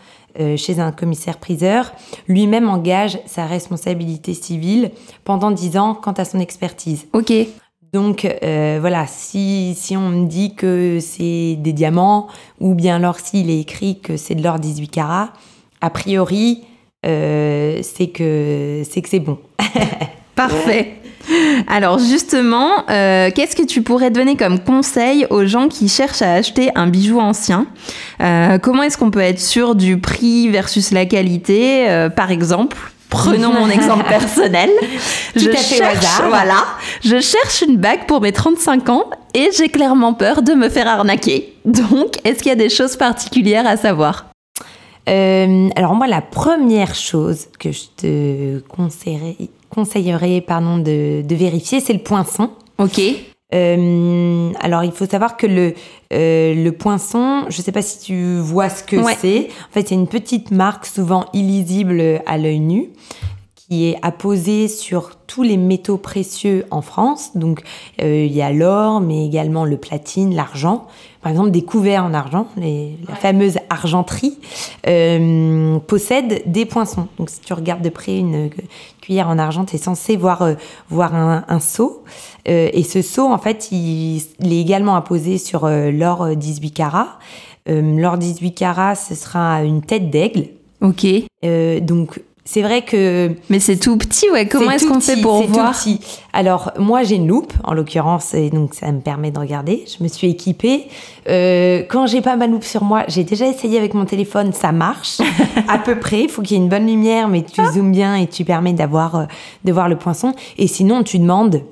chez un commissaire-priseur, lui-même engage sa responsabilité civile pendant 10 ans quant à son expertise. Ok. Donc euh, voilà, si, si on me dit que c'est des diamants, ou bien alors s'il est écrit que c'est de l'or 18 carats, a priori, euh, c'est que c'est que c'est bon. Parfait. Alors justement, euh, qu'est-ce que tu pourrais donner comme conseil aux gens qui cherchent à acheter un bijou ancien euh, Comment est-ce qu'on peut être sûr du prix versus la qualité euh, Par exemple, Prenons mon exemple personnel. je cherche, voilà, je cherche une bague pour mes 35 ans et j'ai clairement peur de me faire arnaquer. Donc, est-ce qu'il y a des choses particulières à savoir? Alors moi, la première chose que je te conseillerais, conseillerais pardon, de, de vérifier, c'est le poinçon. Ok. Euh, alors, il faut savoir que le, euh, le poinçon, je ne sais pas si tu vois ce que c'est. En fait, c'est une petite marque, souvent illisible à l'œil nu, qui est apposée sur tous les métaux précieux en France. Donc, euh, il y a l'or, mais également le platine, l'argent. Par exemple, des couverts en argent, les, la fameuse argenterie, euh, possèdent des poinçons. Donc, si tu regardes de près une cuillère en argent, tu es censé voir, euh, voir un, un seau. Euh, et ce seau, en fait, il, il est également apposé sur euh, l'or 18 carats. l'or 18 carats, ce sera une tête d'aigle. Ok. donc, c'est vrai que. Mais c'est tout petit, ouais. Comment est-ce qu'on fait pour voir tout petit. Alors, moi, j'ai une loupe, en l'occurrence, et donc ça me permet de regarder. Je me suis équipée. Euh, quand j'ai pas ma loupe sur moi, j'ai déjà essayé avec mon téléphone, ça marche à peu près. Il faut qu'il y ait une bonne lumière, mais tu zoomes bien et tu permets d'avoir, euh, de voir le poinçon. Et sinon, tu demandes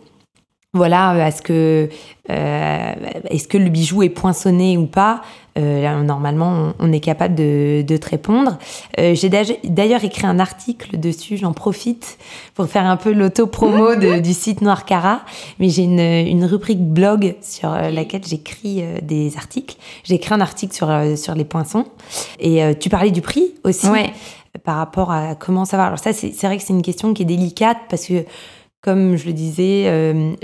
voilà, est-ce que, euh, est-ce que le bijou est poinçonné ou pas euh, Normalement, on, est capable de, de te répondre. Euh, j'ai d'ailleurs écrit un article dessus, j'en profite pour faire un peu l'auto-promo du site Noir Cara. Mais j'ai une, une, rubrique blog sur laquelle j'écris des articles. J'ai écrit un article sur, sur les poinçons. Et tu parlais du prix aussi. Par rapport à comment ça va. Alors ça, c'est vrai que c'est une question qui est délicate parce que comme je le disais, euh,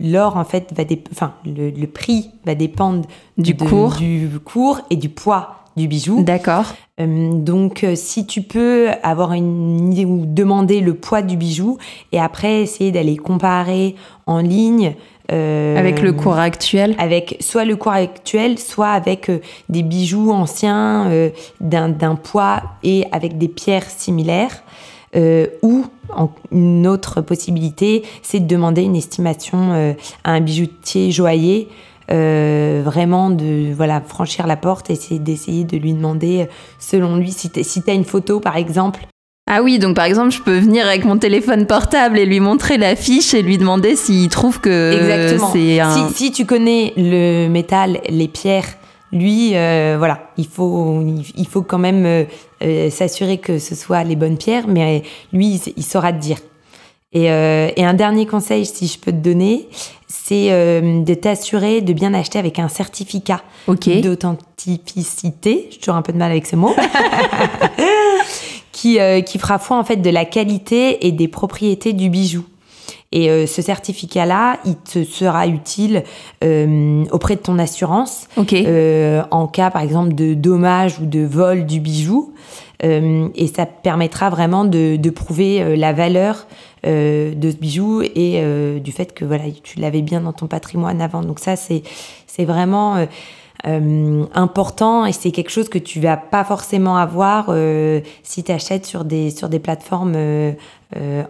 l'or en fait va enfin le, prix va dépendre du cours, du cours et du poids du bijou. D'accord. Euh, donc euh, si tu peux avoir une idée ou demander le poids du bijou et après essayer d'aller comparer en ligne. avec le cours actuel Avec soit le cours actuel, soit avec des bijoux anciens d'un poids et avec des pierres similaires. Euh, ou une autre possibilité, c'est de demander une estimation euh, à un bijoutier joaillier. Euh, vraiment de voilà franchir la porte et d'essayer de lui demander selon lui si tu si as une photo par exemple ah oui, donc par exemple, je peux venir avec mon téléphone portable et lui montrer l'affiche et lui demander s'il trouve que c'est un... Si, si, tu connais le métal, les pierres, lui, euh, voilà, il faut, il faut quand même euh, euh, s'assurer que ce soit les bonnes pierres, mais lui, il, saura te dire. Et, un dernier conseil, si je peux te donner, c'est de t'assurer de bien acheter avec un certificat d'authenticité. J'ai toujours un peu de mal avec ce mot. qui, qui fera foi en fait de la qualité et des propriétés du bijou. Et euh, ce certificat-là, il te sera utile euh, auprès de ton assurance euh, en cas, par exemple, de dommage ou de vol du bijou. et ça permettra vraiment de, de prouver la valeur de ce bijou et du fait que voilà, tu l'avais bien dans ton patrimoine avant. Donc ça, c'est c'est vraiment important et c'est quelque chose que tu vas pas forcément avoir si tu achètes sur des, sur des plateformes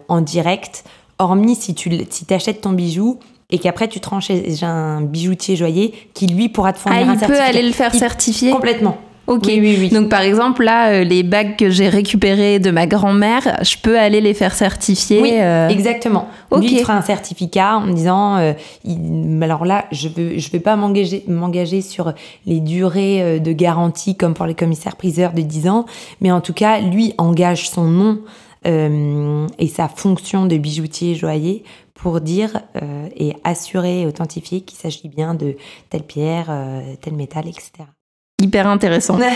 en direct hormis si tu si achètes ton bijou et qu'après tu te rends chez un bijoutier joaillier qui lui pourra te fournir ah, un certificat. il peut aller le faire certifier Complètement. Ok. Oui, oui, oui. Donc par exemple là, euh, les bagues que j'ai récupérées de ma grand-mère, je peux aller les faire certifier. Oui, euh, exactement. Ok. Lui il fera un certificat en me disant, euh, alors là, je veux, je vais pas m'engager, m'engager sur les durées de garantie comme pour les commissaires priseurs de 10 ans, mais en tout cas, lui engage son nom euh, et sa fonction de bijoutier joaillier pour dire euh, et assurer et authentifier qu'il s'agit bien de telle pierre, euh, tel métal, etc. Hyper intéressant.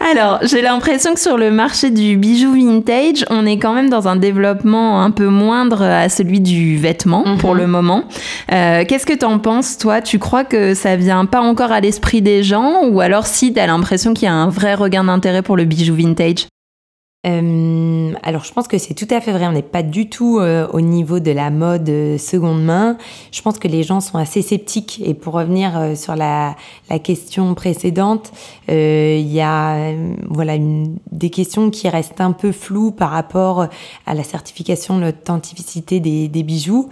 Alors, j'ai l'impression que sur le marché du bijou vintage, on est quand même dans un développement un peu moindre à celui du vêtement pour Mhm. le moment. Euh, Qu'est-ce que t'en penses, toi? Tu crois que ça vient pas encore à l'esprit des gens? Ou alors si t'as l'impression qu'il y a un vrai regain d'intérêt pour le bijou vintage? Euh, alors, je pense que c'est tout à fait vrai. On n'est pas du tout euh, au niveau de la mode euh, seconde main. Je pense que les gens sont assez sceptiques. Et pour revenir sur la, question précédente, il y a voilà des questions qui restent un peu floues par rapport à la certification l'authenticité des bijoux.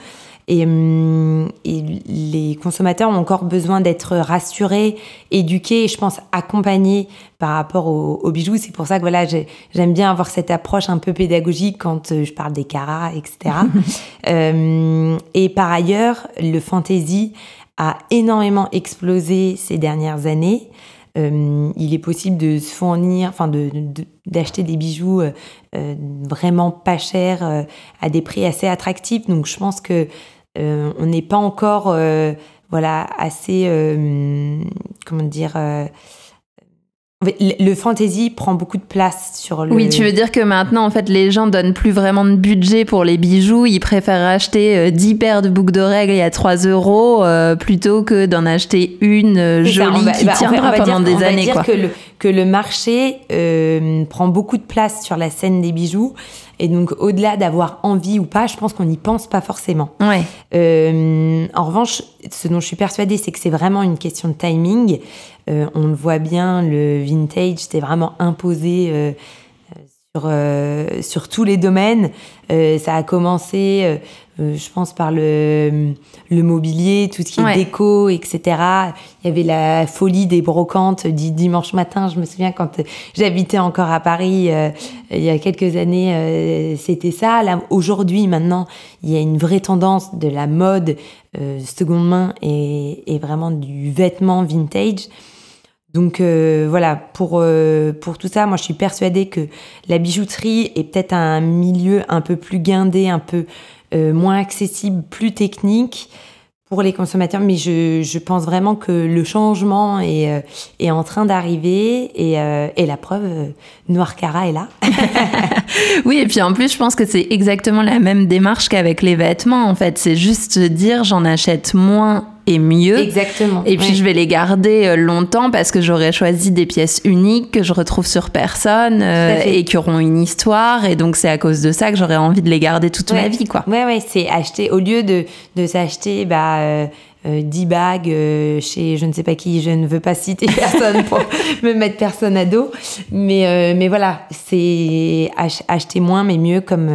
Et, hum, et les consommateurs ont encore besoin d'être rassurés, éduqués et je pense accompagnés par rapport aux, aux bijoux. C'est pour ça que voilà, j'ai- j'aime bien avoir cette approche un peu pédagogique quand euh, je parle des carats, etc. Euh, et par ailleurs, le fantasy a énormément explosé ces dernières années. Euh, il est possible de se fournir, enfin de, de- d'acheter des bijoux euh, vraiment pas chers euh, à des prix assez attractifs. Donc je pense que on n'est pas encore euh, voilà assez euh, comment dire euh, le fantasy prend beaucoup de place sur le Oui, tu veux dire que maintenant, en fait, les gens donnent plus vraiment de budget pour les bijoux. Ils préfèrent acheter euh, 10 paires de boucles d'oreilles à 3 euros euh, plutôt que d'en acheter une euh, ça, jolie va- qui bah, tiendra va pendant dire- des on va années. dire Quoi. que le, que le marché euh, prend beaucoup de place sur la scène des bijoux. Et donc, au-delà d'avoir envie ou pas, je pense qu'on n'y pense pas forcément. Ouais. Euh, en revanche, ce dont je suis persuadée, c'est que c'est vraiment une question de timing. Euh, on le voit bien, le vintage, c'est vraiment imposé euh, sur, euh, sur tous les domaines. Euh, ça a commencé, euh, euh, je pense, par le, le mobilier, tout ce qui est déco, etc. Il y avait la folie des brocantes du dimanche matin. Je me souviens quand j'habitais encore à Paris euh, il y a quelques années, euh, c'était ça. Là, aujourd'hui, maintenant, il y a une vraie tendance de la mode euh, seconde main et, et vraiment du vêtement vintage. Donc euh, voilà, pour, euh, pour tout ça, moi je suis persuadée que la bijouterie est peut-être un milieu un peu plus guindé, un peu euh, moins accessible, plus technique pour les consommateurs, mais je, je pense vraiment que le changement est, euh, est en train d'arriver et, euh, et la preuve, euh, Noir Cara est là. Oui, et puis en plus, je pense que c'est exactement la même démarche qu'avec les vêtements. En fait, c'est juste dire j'en achète moins et mieux. Exactement. Et puis je vais les garder euh, longtemps parce que j'aurais choisi des pièces uniques que je retrouve sur personne euh, et qui auront une histoire. Et donc c'est à cause de ça que j'aurais envie de les garder toute ma vie, quoi. Ouais, ouais, c'est acheter, au lieu de, de s'acheter bah, euh, euh, 10 bagues euh, chez je ne sais pas qui, je ne veux pas citer personne pour me mettre personne à dos. Mais, euh, mais voilà, c'est ach- acheter moins mais mieux, comme,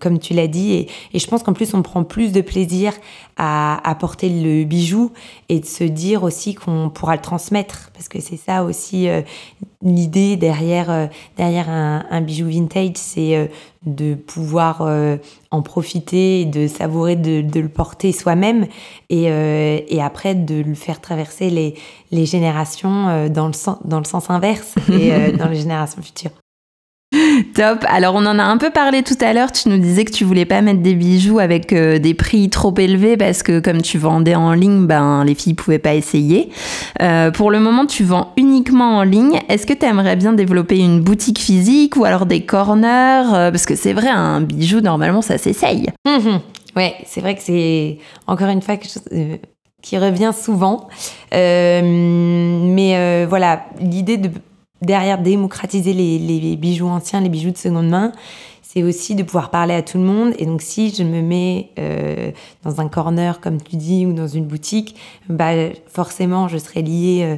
comme tu l'as dit. Et, et je pense qu'en plus, on prend plus de plaisir à, à porter le bijou et de se dire aussi qu'on pourra le transmettre. Parce que c'est ça aussi euh, l'idée derrière, euh, derrière un, un bijou vintage, c'est euh, de pouvoir en profiter et de savourer de, de le porter soi-même et, euh, et après de le faire traverser les, les générations dans, le sens, dans le sens inverse et dans les générations futures. Top. Alors on en a un peu parlé tout à l'heure. Tu nous disais que tu voulais pas mettre des bijoux avec euh, des prix trop élevés parce que comme tu vendais en ligne, ben les filles pouvaient pas essayer. Euh, pour le moment, tu vends uniquement en ligne. Est-ce que tu aimerais bien développer une boutique physique ou alors des corners? Euh, Parce que c'est vrai, un bijou normalement ça s'essaye. Mhm. Ouais, c'est vrai que c'est encore une fois qui revient souvent. Mais voilà, l'idée de derrière démocratiser les, les bijoux anciens, les bijoux de seconde main, c'est aussi de pouvoir parler à tout le monde. Et donc, si je me mets euh, dans un corner, comme tu dis, ou dans une boutique, bah, forcément, je serai liée euh,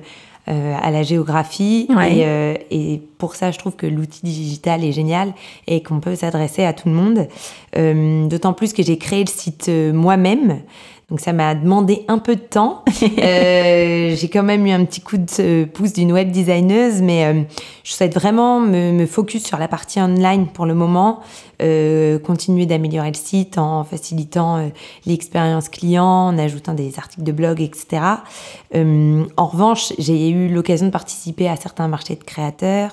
euh, à la géographie. Ouais. Et, et pour ça, je trouve que l'outil digital est génial et qu'on peut s'adresser à tout le monde. D'autant plus que j'ai créé le site moi-même. Donc ça m'a demandé un peu de temps. Euh, j'ai quand même eu un petit coup de pouce d'une web designeuse, mais euh, je souhaite vraiment me, me focus sur la partie online pour le moment, euh, continuer d'améliorer le site en facilitant l'expérience client, en ajoutant des articles de blog, etc. En revanche, j'ai eu l'occasion de participer à certains marchés de créateurs,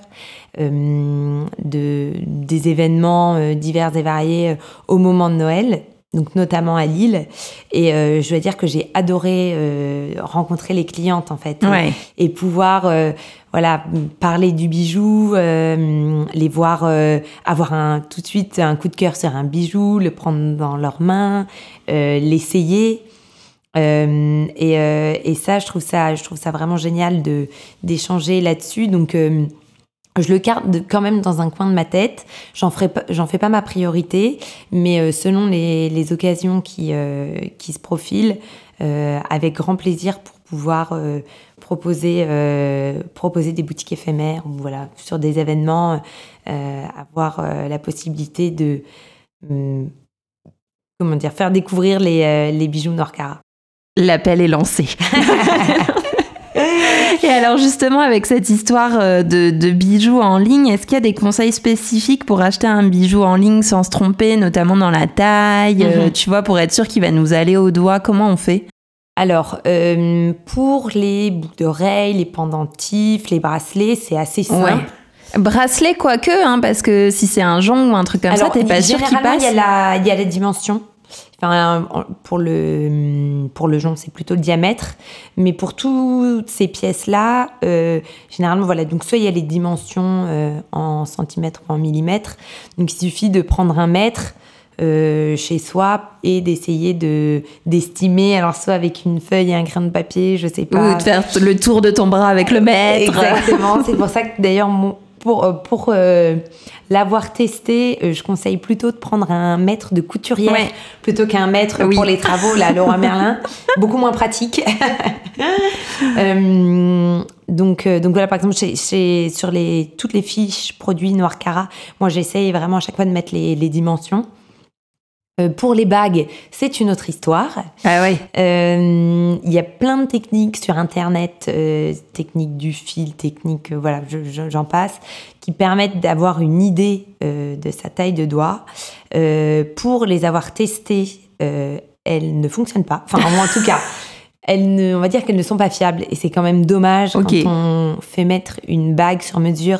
de, des événements divers et variés au moment de Noël. Donc notamment à Lille. Et je dois dire que j'ai adoré rencontrer les clientes en fait et, pouvoir voilà parler du bijou, les voir avoir un tout de suite un coup de cœur sur un bijou, le prendre dans leurs mains, l'essayer. Euh, et, euh, et, ça, je trouve ça, je trouve ça vraiment génial de d'échanger là-dessus. Donc, euh, je le garde quand même dans un coin de ma tête. J'en ferai j'en fais pas ma priorité, mais selon les, les, occasions qui qui se profilent, avec grand plaisir pour pouvoir proposer proposer des boutiques éphémères ou voilà sur des événements, avoir la possibilité de hum, comment dire faire découvrir les, les bijoux Norcara. L'appel est lancé. Et alors justement, avec cette histoire euh, de, bijoux en ligne, est-ce qu'il y a des conseils spécifiques pour acheter un bijou en ligne sans se tromper, notamment dans la taille, euh, mhm. tu vois, pour être sûr qu'il va nous aller au doigt? Comment on fait? Alors, euh, pour les boucles d'oreilles, les pendentifs, les bracelets, c'est assez simple. Ouais. Bracelet, quoique, hein, parce que si c'est un jonc ou un truc comme ça, t'es pas sûr qu'il passe. Il y, a il y a la dimension. Enfin, pour le, pour le jonc, c'est plutôt le diamètre. Mais pour toutes ces pièces-là, euh, généralement, voilà. Donc, soit il y a les dimensions euh, en centimètres ou en millimètres. Donc, il suffit de prendre un mètre. Euh, chez soi et d'essayer de d'estimer alors soit avec une feuille et un grain de papier je sais pas ou de faire le tour de ton bras avec le mètre exactement c'est pour ça que d'ailleurs pour, euh, pour euh, l'avoir testé, euh, je conseille plutôt de prendre un mètre de couturière plutôt qu'un mètre pour les travaux, la Laura Merlin. Beaucoup moins pratique. donc, donc voilà, par exemple, sur les, toutes les fiches produits Noir Cara, moi j'essaye vraiment à chaque fois de mettre les, les dimensions. Euh, pour les bagues, c'est une autre histoire. Ah oui. Euh, il y a plein de techniques sur Internet, euh, techniques du fil, techniques, voilà, j'en passe, qui permettent d'avoir une idée de sa taille de doigt. pour les avoir testées, elles ne fonctionnent pas. Enfin, en tout cas, elles ne, on va dire qu'elles ne sont pas fiables. Et c'est quand même dommage quand on fait mettre une bague sur mesure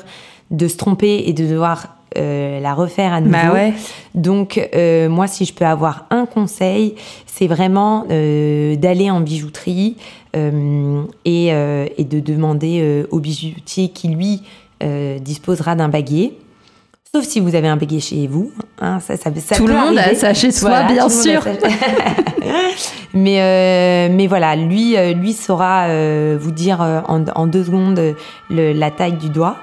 de se tromper et de devoir euh, la refaire à nouveau. Bah Donc, euh, moi, si je peux avoir un conseil, c'est vraiment euh, d'aller en bijouterie et, et, de demander au bijoutier qui, lui, disposera d'un baguier. Sauf si vous avez un baguier chez vous. Hein, ça, ça, tout le monde a ça chez soi, bien sûr. mais, mais voilà, lui, lui saura vous dire en, en deux secondes la taille du doigt.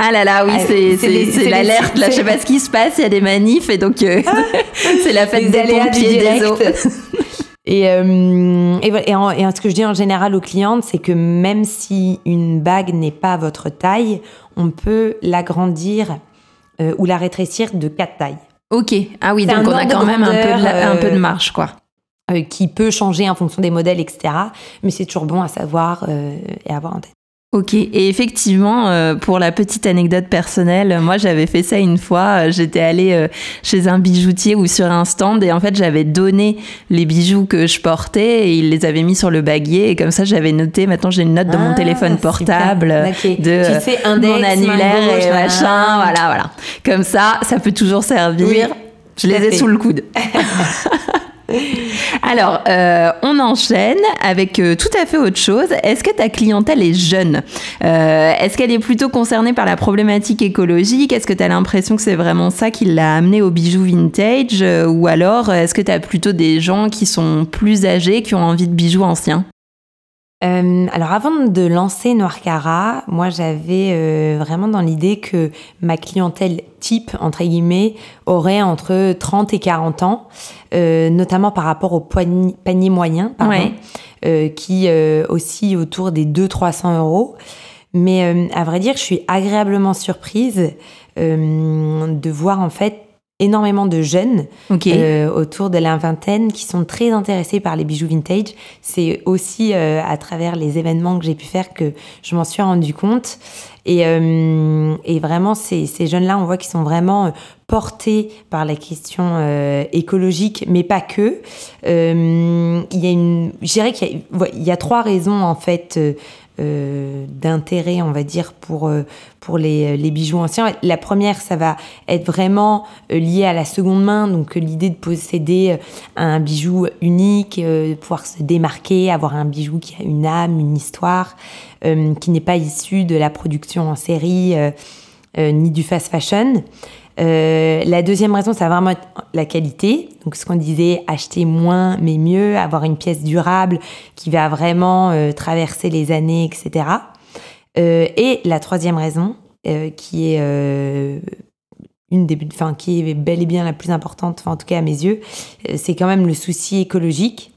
Ah là là, oui, ah, c'est l'alerte. Là, je sais pas ce qui se passe. Il y a des manifs et donc euh, c'est la fête des pompiers, des eaux. Et, euh, et, et, et, ce que je dis en général aux clientes, c'est que même si une bague n'est pas votre taille, on peut l'agrandir euh, ou la rétrécir de quatre tailles. Ok. Ah oui, donc on a quand même un peu, de, un peu de marge, quoi. qui peut changer en fonction des modèles, etc. Mais c'est toujours bon à savoir et à avoir en tête. Ok, et effectivement, euh, pour la petite anecdote personnelle, moi j'avais fait ça une fois. Euh, j'étais allée euh, chez un bijoutier ou sur un stand et en fait j'avais donné les bijoux que je portais et il les avait mis sur le baguier et comme ça j'avais noté. Maintenant j'ai une note dans mon ah, téléphone portable de mon annulaire et machin. Voilà, voilà. Comme ça, ça peut toujours servir. je les ai sous le coude. Alors, euh, on enchaîne avec euh, tout à fait autre chose. Est-ce que ta clientèle est jeune? Euh, Est-ce qu'elle est plutôt concernée par la problématique écologique? Est-ce que tu as l'impression que c'est vraiment ça qui l'a amené au bijou vintage? Ou alors, est-ce que tu plutôt des gens qui sont plus âgés, qui ont envie de bijoux anciens? Euh, alors avant de lancer Noircara, moi j'avais euh, vraiment dans l'idée que ma clientèle type, entre guillemets, aurait entre 30 et 40 ans, euh, notamment par rapport au panier moyen, pardon, qui aussi autour des 200-300 euros. Mais à vrai dire, je suis agréablement surprise de voir en fait énormément de jeunes euh, autour de la vingtaine qui sont très intéressés par les bijoux vintage. C'est aussi euh, à travers les événements que j'ai pu faire que je m'en suis rendu compte. Et, euh, et vraiment, ces, ces jeunes-là, on voit qu'ils sont vraiment portés par la question écologique, mais pas que. il y a une, je dirais qu'il y, y, a trois raisons en fait euh, d'intérêt, on va dire, pour, euh, pour les, les, bijoux anciens. La première, ça va être vraiment euh, lié à la seconde main, donc l'idée de posséder un bijou unique, de pouvoir se démarquer, avoir un bijou qui a une âme, une histoire, qui n'est pas issu de la production en série ni du fast fashion. Euh, la deuxième raison, ça va vraiment la qualité. Donc, ce qu'on disait, acheter moins mais mieux, avoir une pièce durable qui va vraiment euh, traverser les années, etc. Euh, et la troisième raison, qui est une des, enfin, qui est bel et bien la plus importante, en tout cas à mes yeux, c'est quand même le souci écologique,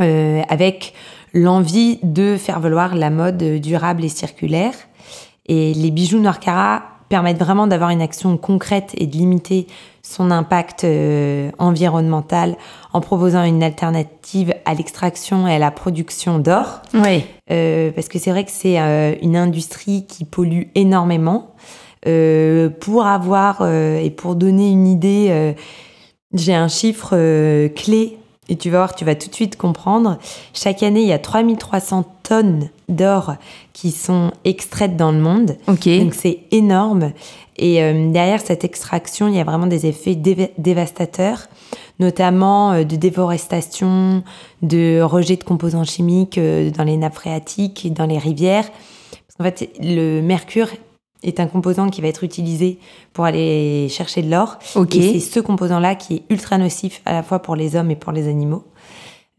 avec l'envie de faire valoir la mode durable et circulaire. Et les bijoux Noircara permettent vraiment d'avoir une action concrète et de limiter son impact euh, environnemental en proposant une alternative à l'extraction et à la production d'or. Oui. Euh, parce que c'est vrai que c'est euh, une industrie qui pollue énormément. pour avoir et pour donner une idée, j'ai un chiffre clé et tu vas voir, tu vas tout de suite comprendre. Chaque année, il y a 3300 tonnes d'or qui sont extraites dans le monde. Donc c'est énorme. Et euh, derrière cette extraction, il y a vraiment des effets dévastateurs, notamment euh, de déforestation, de rejet de composants chimiques euh, dans les nappes phréatiques et dans les rivières. Parce qu'en fait, le mercure est un composant qui va être utilisé pour aller chercher de l'or. Ok. Et c'est ce composant-là qui est ultra nocif à la fois pour les hommes et pour les animaux.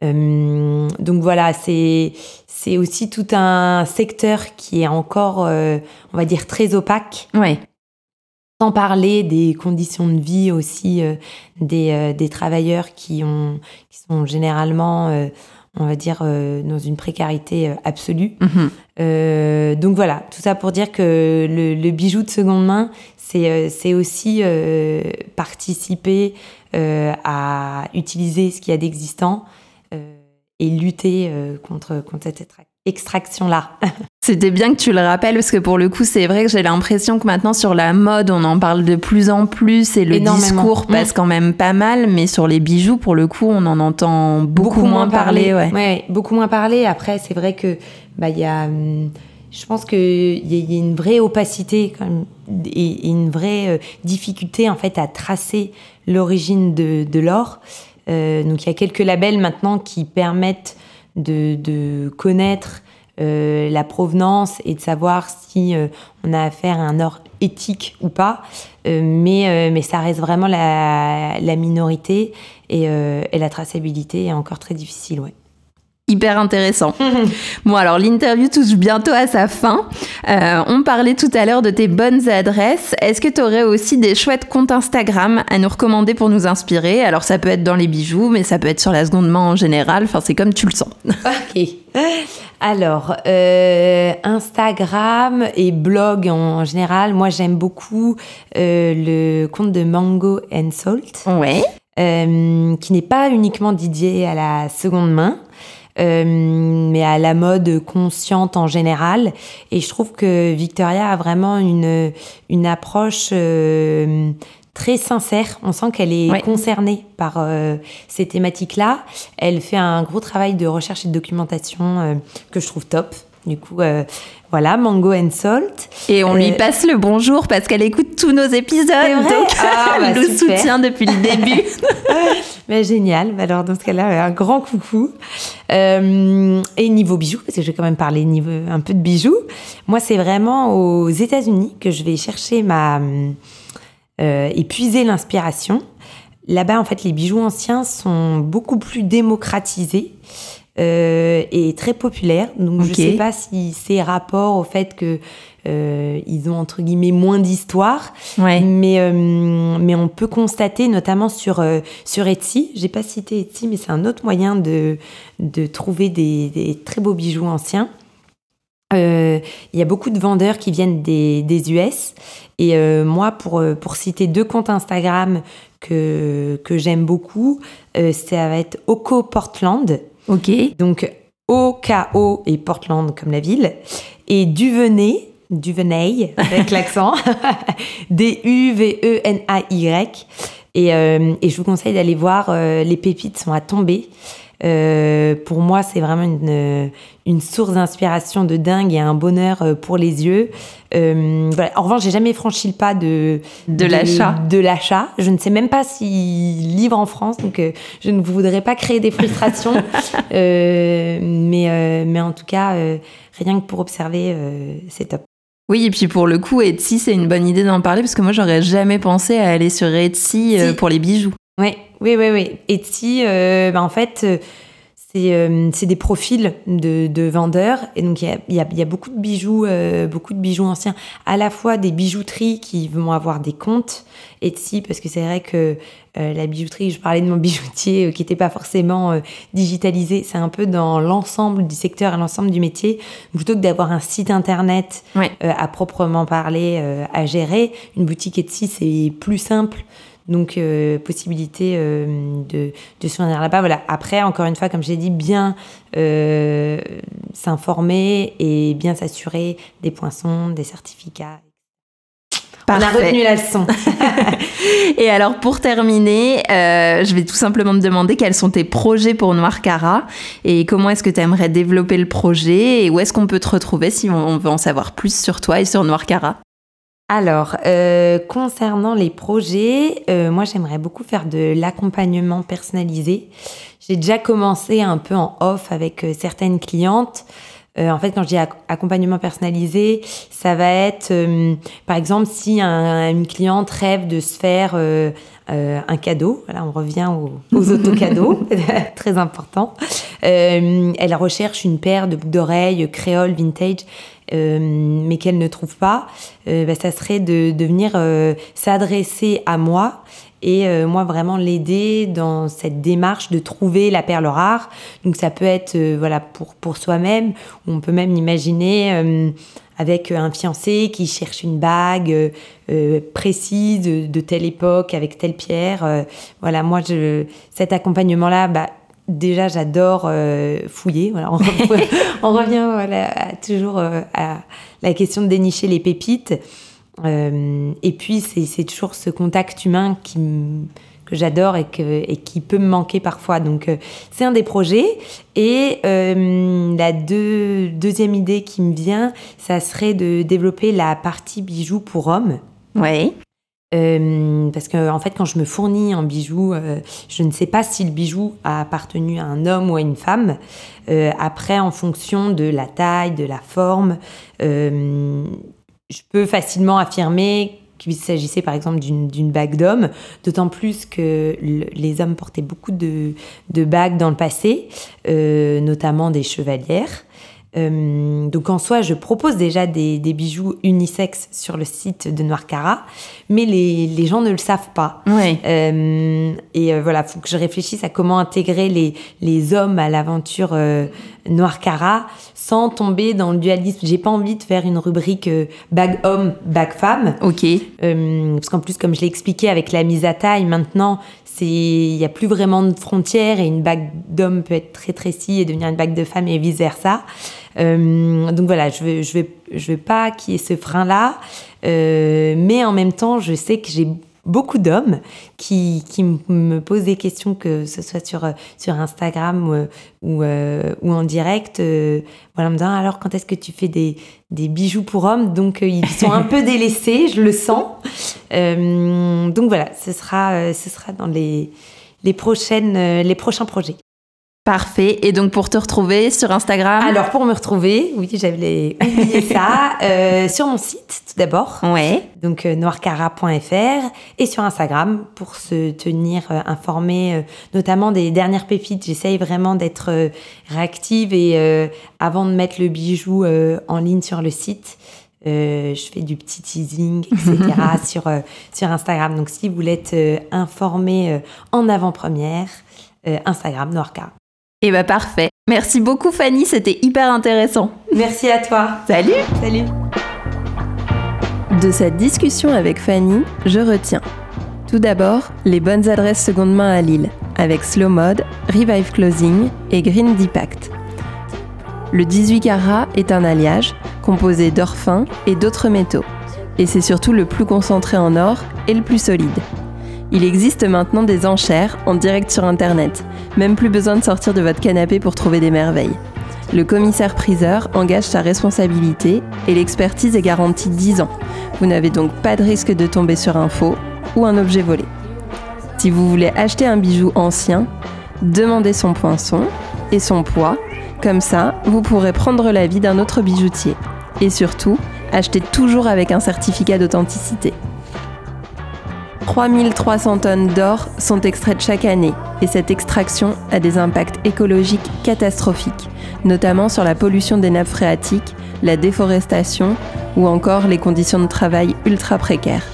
Euh, donc voilà, c'est c'est aussi tout un secteur qui est encore, euh, on va dire, très opaque. Ouais. Sans parler des conditions de vie aussi euh, des, des, travailleurs qui, ont, qui sont généralement, on va dire, dans une précarité absolue. Mm-hmm. donc voilà, tout ça pour dire que le, le bijou de seconde main, c'est aussi participer à utiliser ce qu'il y a d'existant et lutter euh, contre, contre cette extraction-là. C'était bien que tu le rappelles parce que pour le coup, c'est vrai que j'ai l'impression que maintenant sur la mode, on en parle de plus en plus et le discours passe quand même pas mal, mais sur les bijoux, pour le coup, on en entend beaucoup, moins, parler. ouais. ouais. beaucoup moins parler. Après, c'est vrai que bah il y a, hum, je pense qu'il y, y, a une vraie opacité quand même, et, une vraie euh, difficulté en fait à tracer l'origine de, de l'or. Euh, donc il y a quelques labels maintenant qui permettent de, de connaître euh, la provenance et de savoir si euh, on a affaire à un or éthique ou pas. Euh, mais, euh, mais ça reste vraiment la, la minorité et, euh, et, la traçabilité est encore très difficile. Ouais hyper intéressant. bon alors l'interview touche bientôt à sa fin. Euh, on parlait tout à l'heure de tes bonnes adresses. Est-ce que tu aurais aussi des chouettes comptes Instagram à nous recommander pour nous inspirer? Alors ça peut être dans les bijoux, mais ça peut être sur la seconde main en général. Enfin c'est comme tu le sens. ok. Alors euh, Instagram et blog en général. Moi j'aime beaucoup euh, le compte de Mango and Salt. Ouais. Qui n'est pas uniquement dédié à la seconde main, mais à la mode consciente en général. Et je trouve que Victoria a vraiment une, une approche euh, très sincère. On sent qu'elle est Ouais. concernée par euh, ces thématiques-là. Elle fait un gros travail de recherche et de documentation euh, que je trouve top. Du coup, euh, voilà, Mango and Salt. Et on lui Euh, passe le bonjour parce qu'elle écoute tous nos épisodes. Donc Ah, bah, elle nous super. soutient depuis le début. Mais génial. Bah Alors dans ce cas-là, un grand coucou. Euh, et niveau bijoux, parce que je vais quand même parler niveau, un peu de bijoux. Moi, c'est vraiment aux États-Unis que je vais chercher ma euh, et puiser l'inspiration. Là-bas, en fait, les bijoux anciens sont beaucoup plus démocratisés. Euh, et très populaires. Donc, je Ok. sais pas si c'est rapport au fait que euh, ils ont entre guillemets moins d'histoire, Ouais. mais, euh, mais on peut constater, notamment sur, euh, sur Etsy, j'ai pas cité Etsy, mais c'est un autre moyen de, de trouver des, des très beaux bijoux anciens. Il y a beaucoup de vendeurs qui viennent des, des US. Et moi, pour, pour citer deux comptes Instagram que, que j'aime beaucoup, ça va être Oko Portland. Ok. Donc O-K-O et Portland comme la ville. Et Duvenet, Duvenay avec l'accent, D-U-V-E-N-A-Y. Et, euh, et je vous conseille d'aller voir, euh, les pépites sont à tomber. Euh, pour moi, c'est vraiment une, une source d'inspiration de dingue et un bonheur euh, pour les yeux. Euh, voilà. En revanche, j'ai jamais franchi le pas de De l'achat. De l'achat. Je ne sais même pas s'il livre en France, donc euh, je ne voudrais pas créer des frustrations. Euh, mais, euh, mais en tout cas, euh, rien que pour observer, euh, c'est top. Oui, et puis pour le coup, Etsy, c'est une bonne idée d'en parler parce que moi, j'aurais jamais pensé à aller sur Etsy euh, Si. pour les bijoux. Oui, oui, oui, oui. Etsy, euh, bah, en fait, euh, c'est euh, c'est des profils de, de vendeurs. Et donc, il y a, y a- il y a beaucoup de bijoux, euh, beaucoup de bijoux anciens. À la fois des bijouteries qui vont avoir des comptes Etsy, parce que c'est vrai que la bijouterie, je parlais de mon bijoutier qui n'était pas forcément digitalisé. C'est un peu dans l'ensemble du secteur et l'ensemble du métier. Plutôt que d'avoir un site internet Ouais. à proprement parler à gérer, une boutique Etsy, c'est plus simple. Donc, euh, possibilité euh, de, de se fournir là-bas. Voilà. Après, encore une fois, comme j'ai dit, bien euh, s'informer et bien s'assurer des poinçons, des certificats. On a retenu la leçon. Et alors, pour terminer, euh, je vais tout simplement te demander quels sont tes projets pour Noir Cara et comment est-ce que tu aimerais développer le projet et où est-ce qu'on peut te retrouver si on on veut en savoir plus sur toi et sur Noir Cara. Alors, euh, concernant les projets, euh, moi j'aimerais beaucoup faire de l'accompagnement personnalisé. J'ai déjà commencé un peu en off avec euh, certaines clientes. En fait, quand je dis ac- accompagnement personnalisé, ça va être, par exemple, si un- une cliente rêve de se faire un cadeau, voilà, on revient aux, aux autocadeaux, très important. Elle recherche une paire de boucles d'oreilles créole vintage, euh, mais qu'elle ne trouve pas. Euh, bah, ça serait de, de venir euh, s'adresser à moi et moi vraiment l'aider dans cette démarche de trouver la perle rare. Donc ça peut être voilà pour pour soi-même, on peut même imaginer avec un fiancé qui cherche une bague précise de, telle époque avec telle pierre. Voilà, moi je cet accompagnement là, bah Déjà, j'adore euh, fouiller. Voilà, on, re- on revient voilà, à- toujours euh, à la question de dénicher les pépites. Euh, et puis, c'est toujours ce contact humain qui que j'adore et, qui peut me manquer parfois. Donc, euh, c'est un des projets. Et euh, la deux- deuxième idée qui me vient, ça serait de développer la partie bijoux pour hommes. Oui. Euh, parce que en fait, quand je me fournis en bijoux, euh, je ne sais pas si le bijou a appartenu à un homme ou à une femme. Euh, après, en fonction de la taille, de la forme, je peux facilement affirmer qu'il s'agissait par exemple d'une bague d'homme, d'autant plus que le- les hommes portaient beaucoup de, bagues dans le passé, notamment des chevalières. Euh, donc en soi, je propose déjà des, des bijoux unisexes sur le site de Noir Cara, mais les, les gens ne le savent pas. Euh, et euh, voilà, faut que je réfléchisse à comment intégrer les, les hommes à l'aventure euh, Noir Cara sans tomber dans le dualisme. J'ai pas envie de faire une rubrique bague homme, bague femme. Ok. Parce qu'en plus, comme je l'ai expliqué avec la mise à taille, maintenant, il n'y a plus vraiment de frontières et une bague d'homme peut être très trécie et devenir une bague de femme et vice versa. Euh, donc voilà, je veux, veux, pas qu'il y ait ce frein-là, Euh, mais en même temps, je sais que j'ai beaucoup d'hommes qui, qui me posent des questions, que ce soit sur, euh, sur Instagram ou, ou, euh, ou en direct, euh, voilà, en me disant alors quand est-ce que tu fais des, des bijoux pour hommes? Donc euh, ils sont un peu délaissés, je le sens. Euh, donc voilà, ce sera, euh, ce sera dans les, les, prochaines, euh, les prochains projets. Parfait. Et donc pour te retrouver sur Instagram? Alors pour me retrouver, oui, j'avais oublié ça, euh, sur mon site tout d'abord, Ouais. donc euh, noircara.fr et sur Instagram pour se tenir euh, informé, euh, notamment des dernières pépites. J'essaye vraiment d'être euh, réactive et euh, avant de mettre le bijou euh, en ligne sur le site, euh, je fais du petit teasing, etc. sur, euh, sur Instagram. Donc si vous voulez être informé euh, en avant-première, euh, Instagram Noircara. Et bah parfait. Merci beaucoup Fanny, c'était hyper intéressant. Merci à toi. Salut Salut. De cette discussion avec Fanny, je retiens tout d'abord les bonnes adresses seconde main à Lille, avec Slow Mode, Revive Closing et Green Deepact. Le 18 carats est un alliage composé d'or fin et d'autres métaux, et c'est surtout le plus concentré en or et le plus solide. Il existe maintenant des enchères en direct sur internet, Même plus besoin de sortir de votre canapé pour trouver des merveilles. Le commissaire-priseur engage sa responsabilité et l'expertise est garantie 10 ans. Vous n'avez donc pas de risque de tomber sur un faux ou un objet volé. Si vous voulez acheter un bijou ancien, demandez son poinçon et son poids. Comme ça, vous pourrez prendre l'avis d'un autre bijoutier. Et surtout, achetez toujours avec un certificat d'authenticité. 3300 tonnes d'or sont extraites chaque année et cette extraction a des impacts écologiques catastrophiques, notamment sur la pollution des nappes phréatiques, la déforestation ou encore les conditions de travail ultra précaires.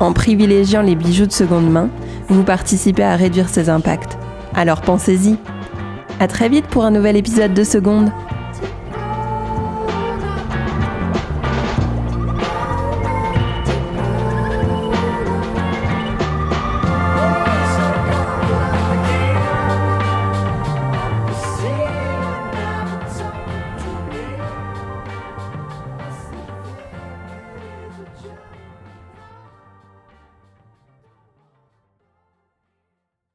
En privilégiant les bijoux de seconde main, vous participez à réduire ces impacts. Alors pensez-y. À très vite pour un nouvel épisode de Seconde.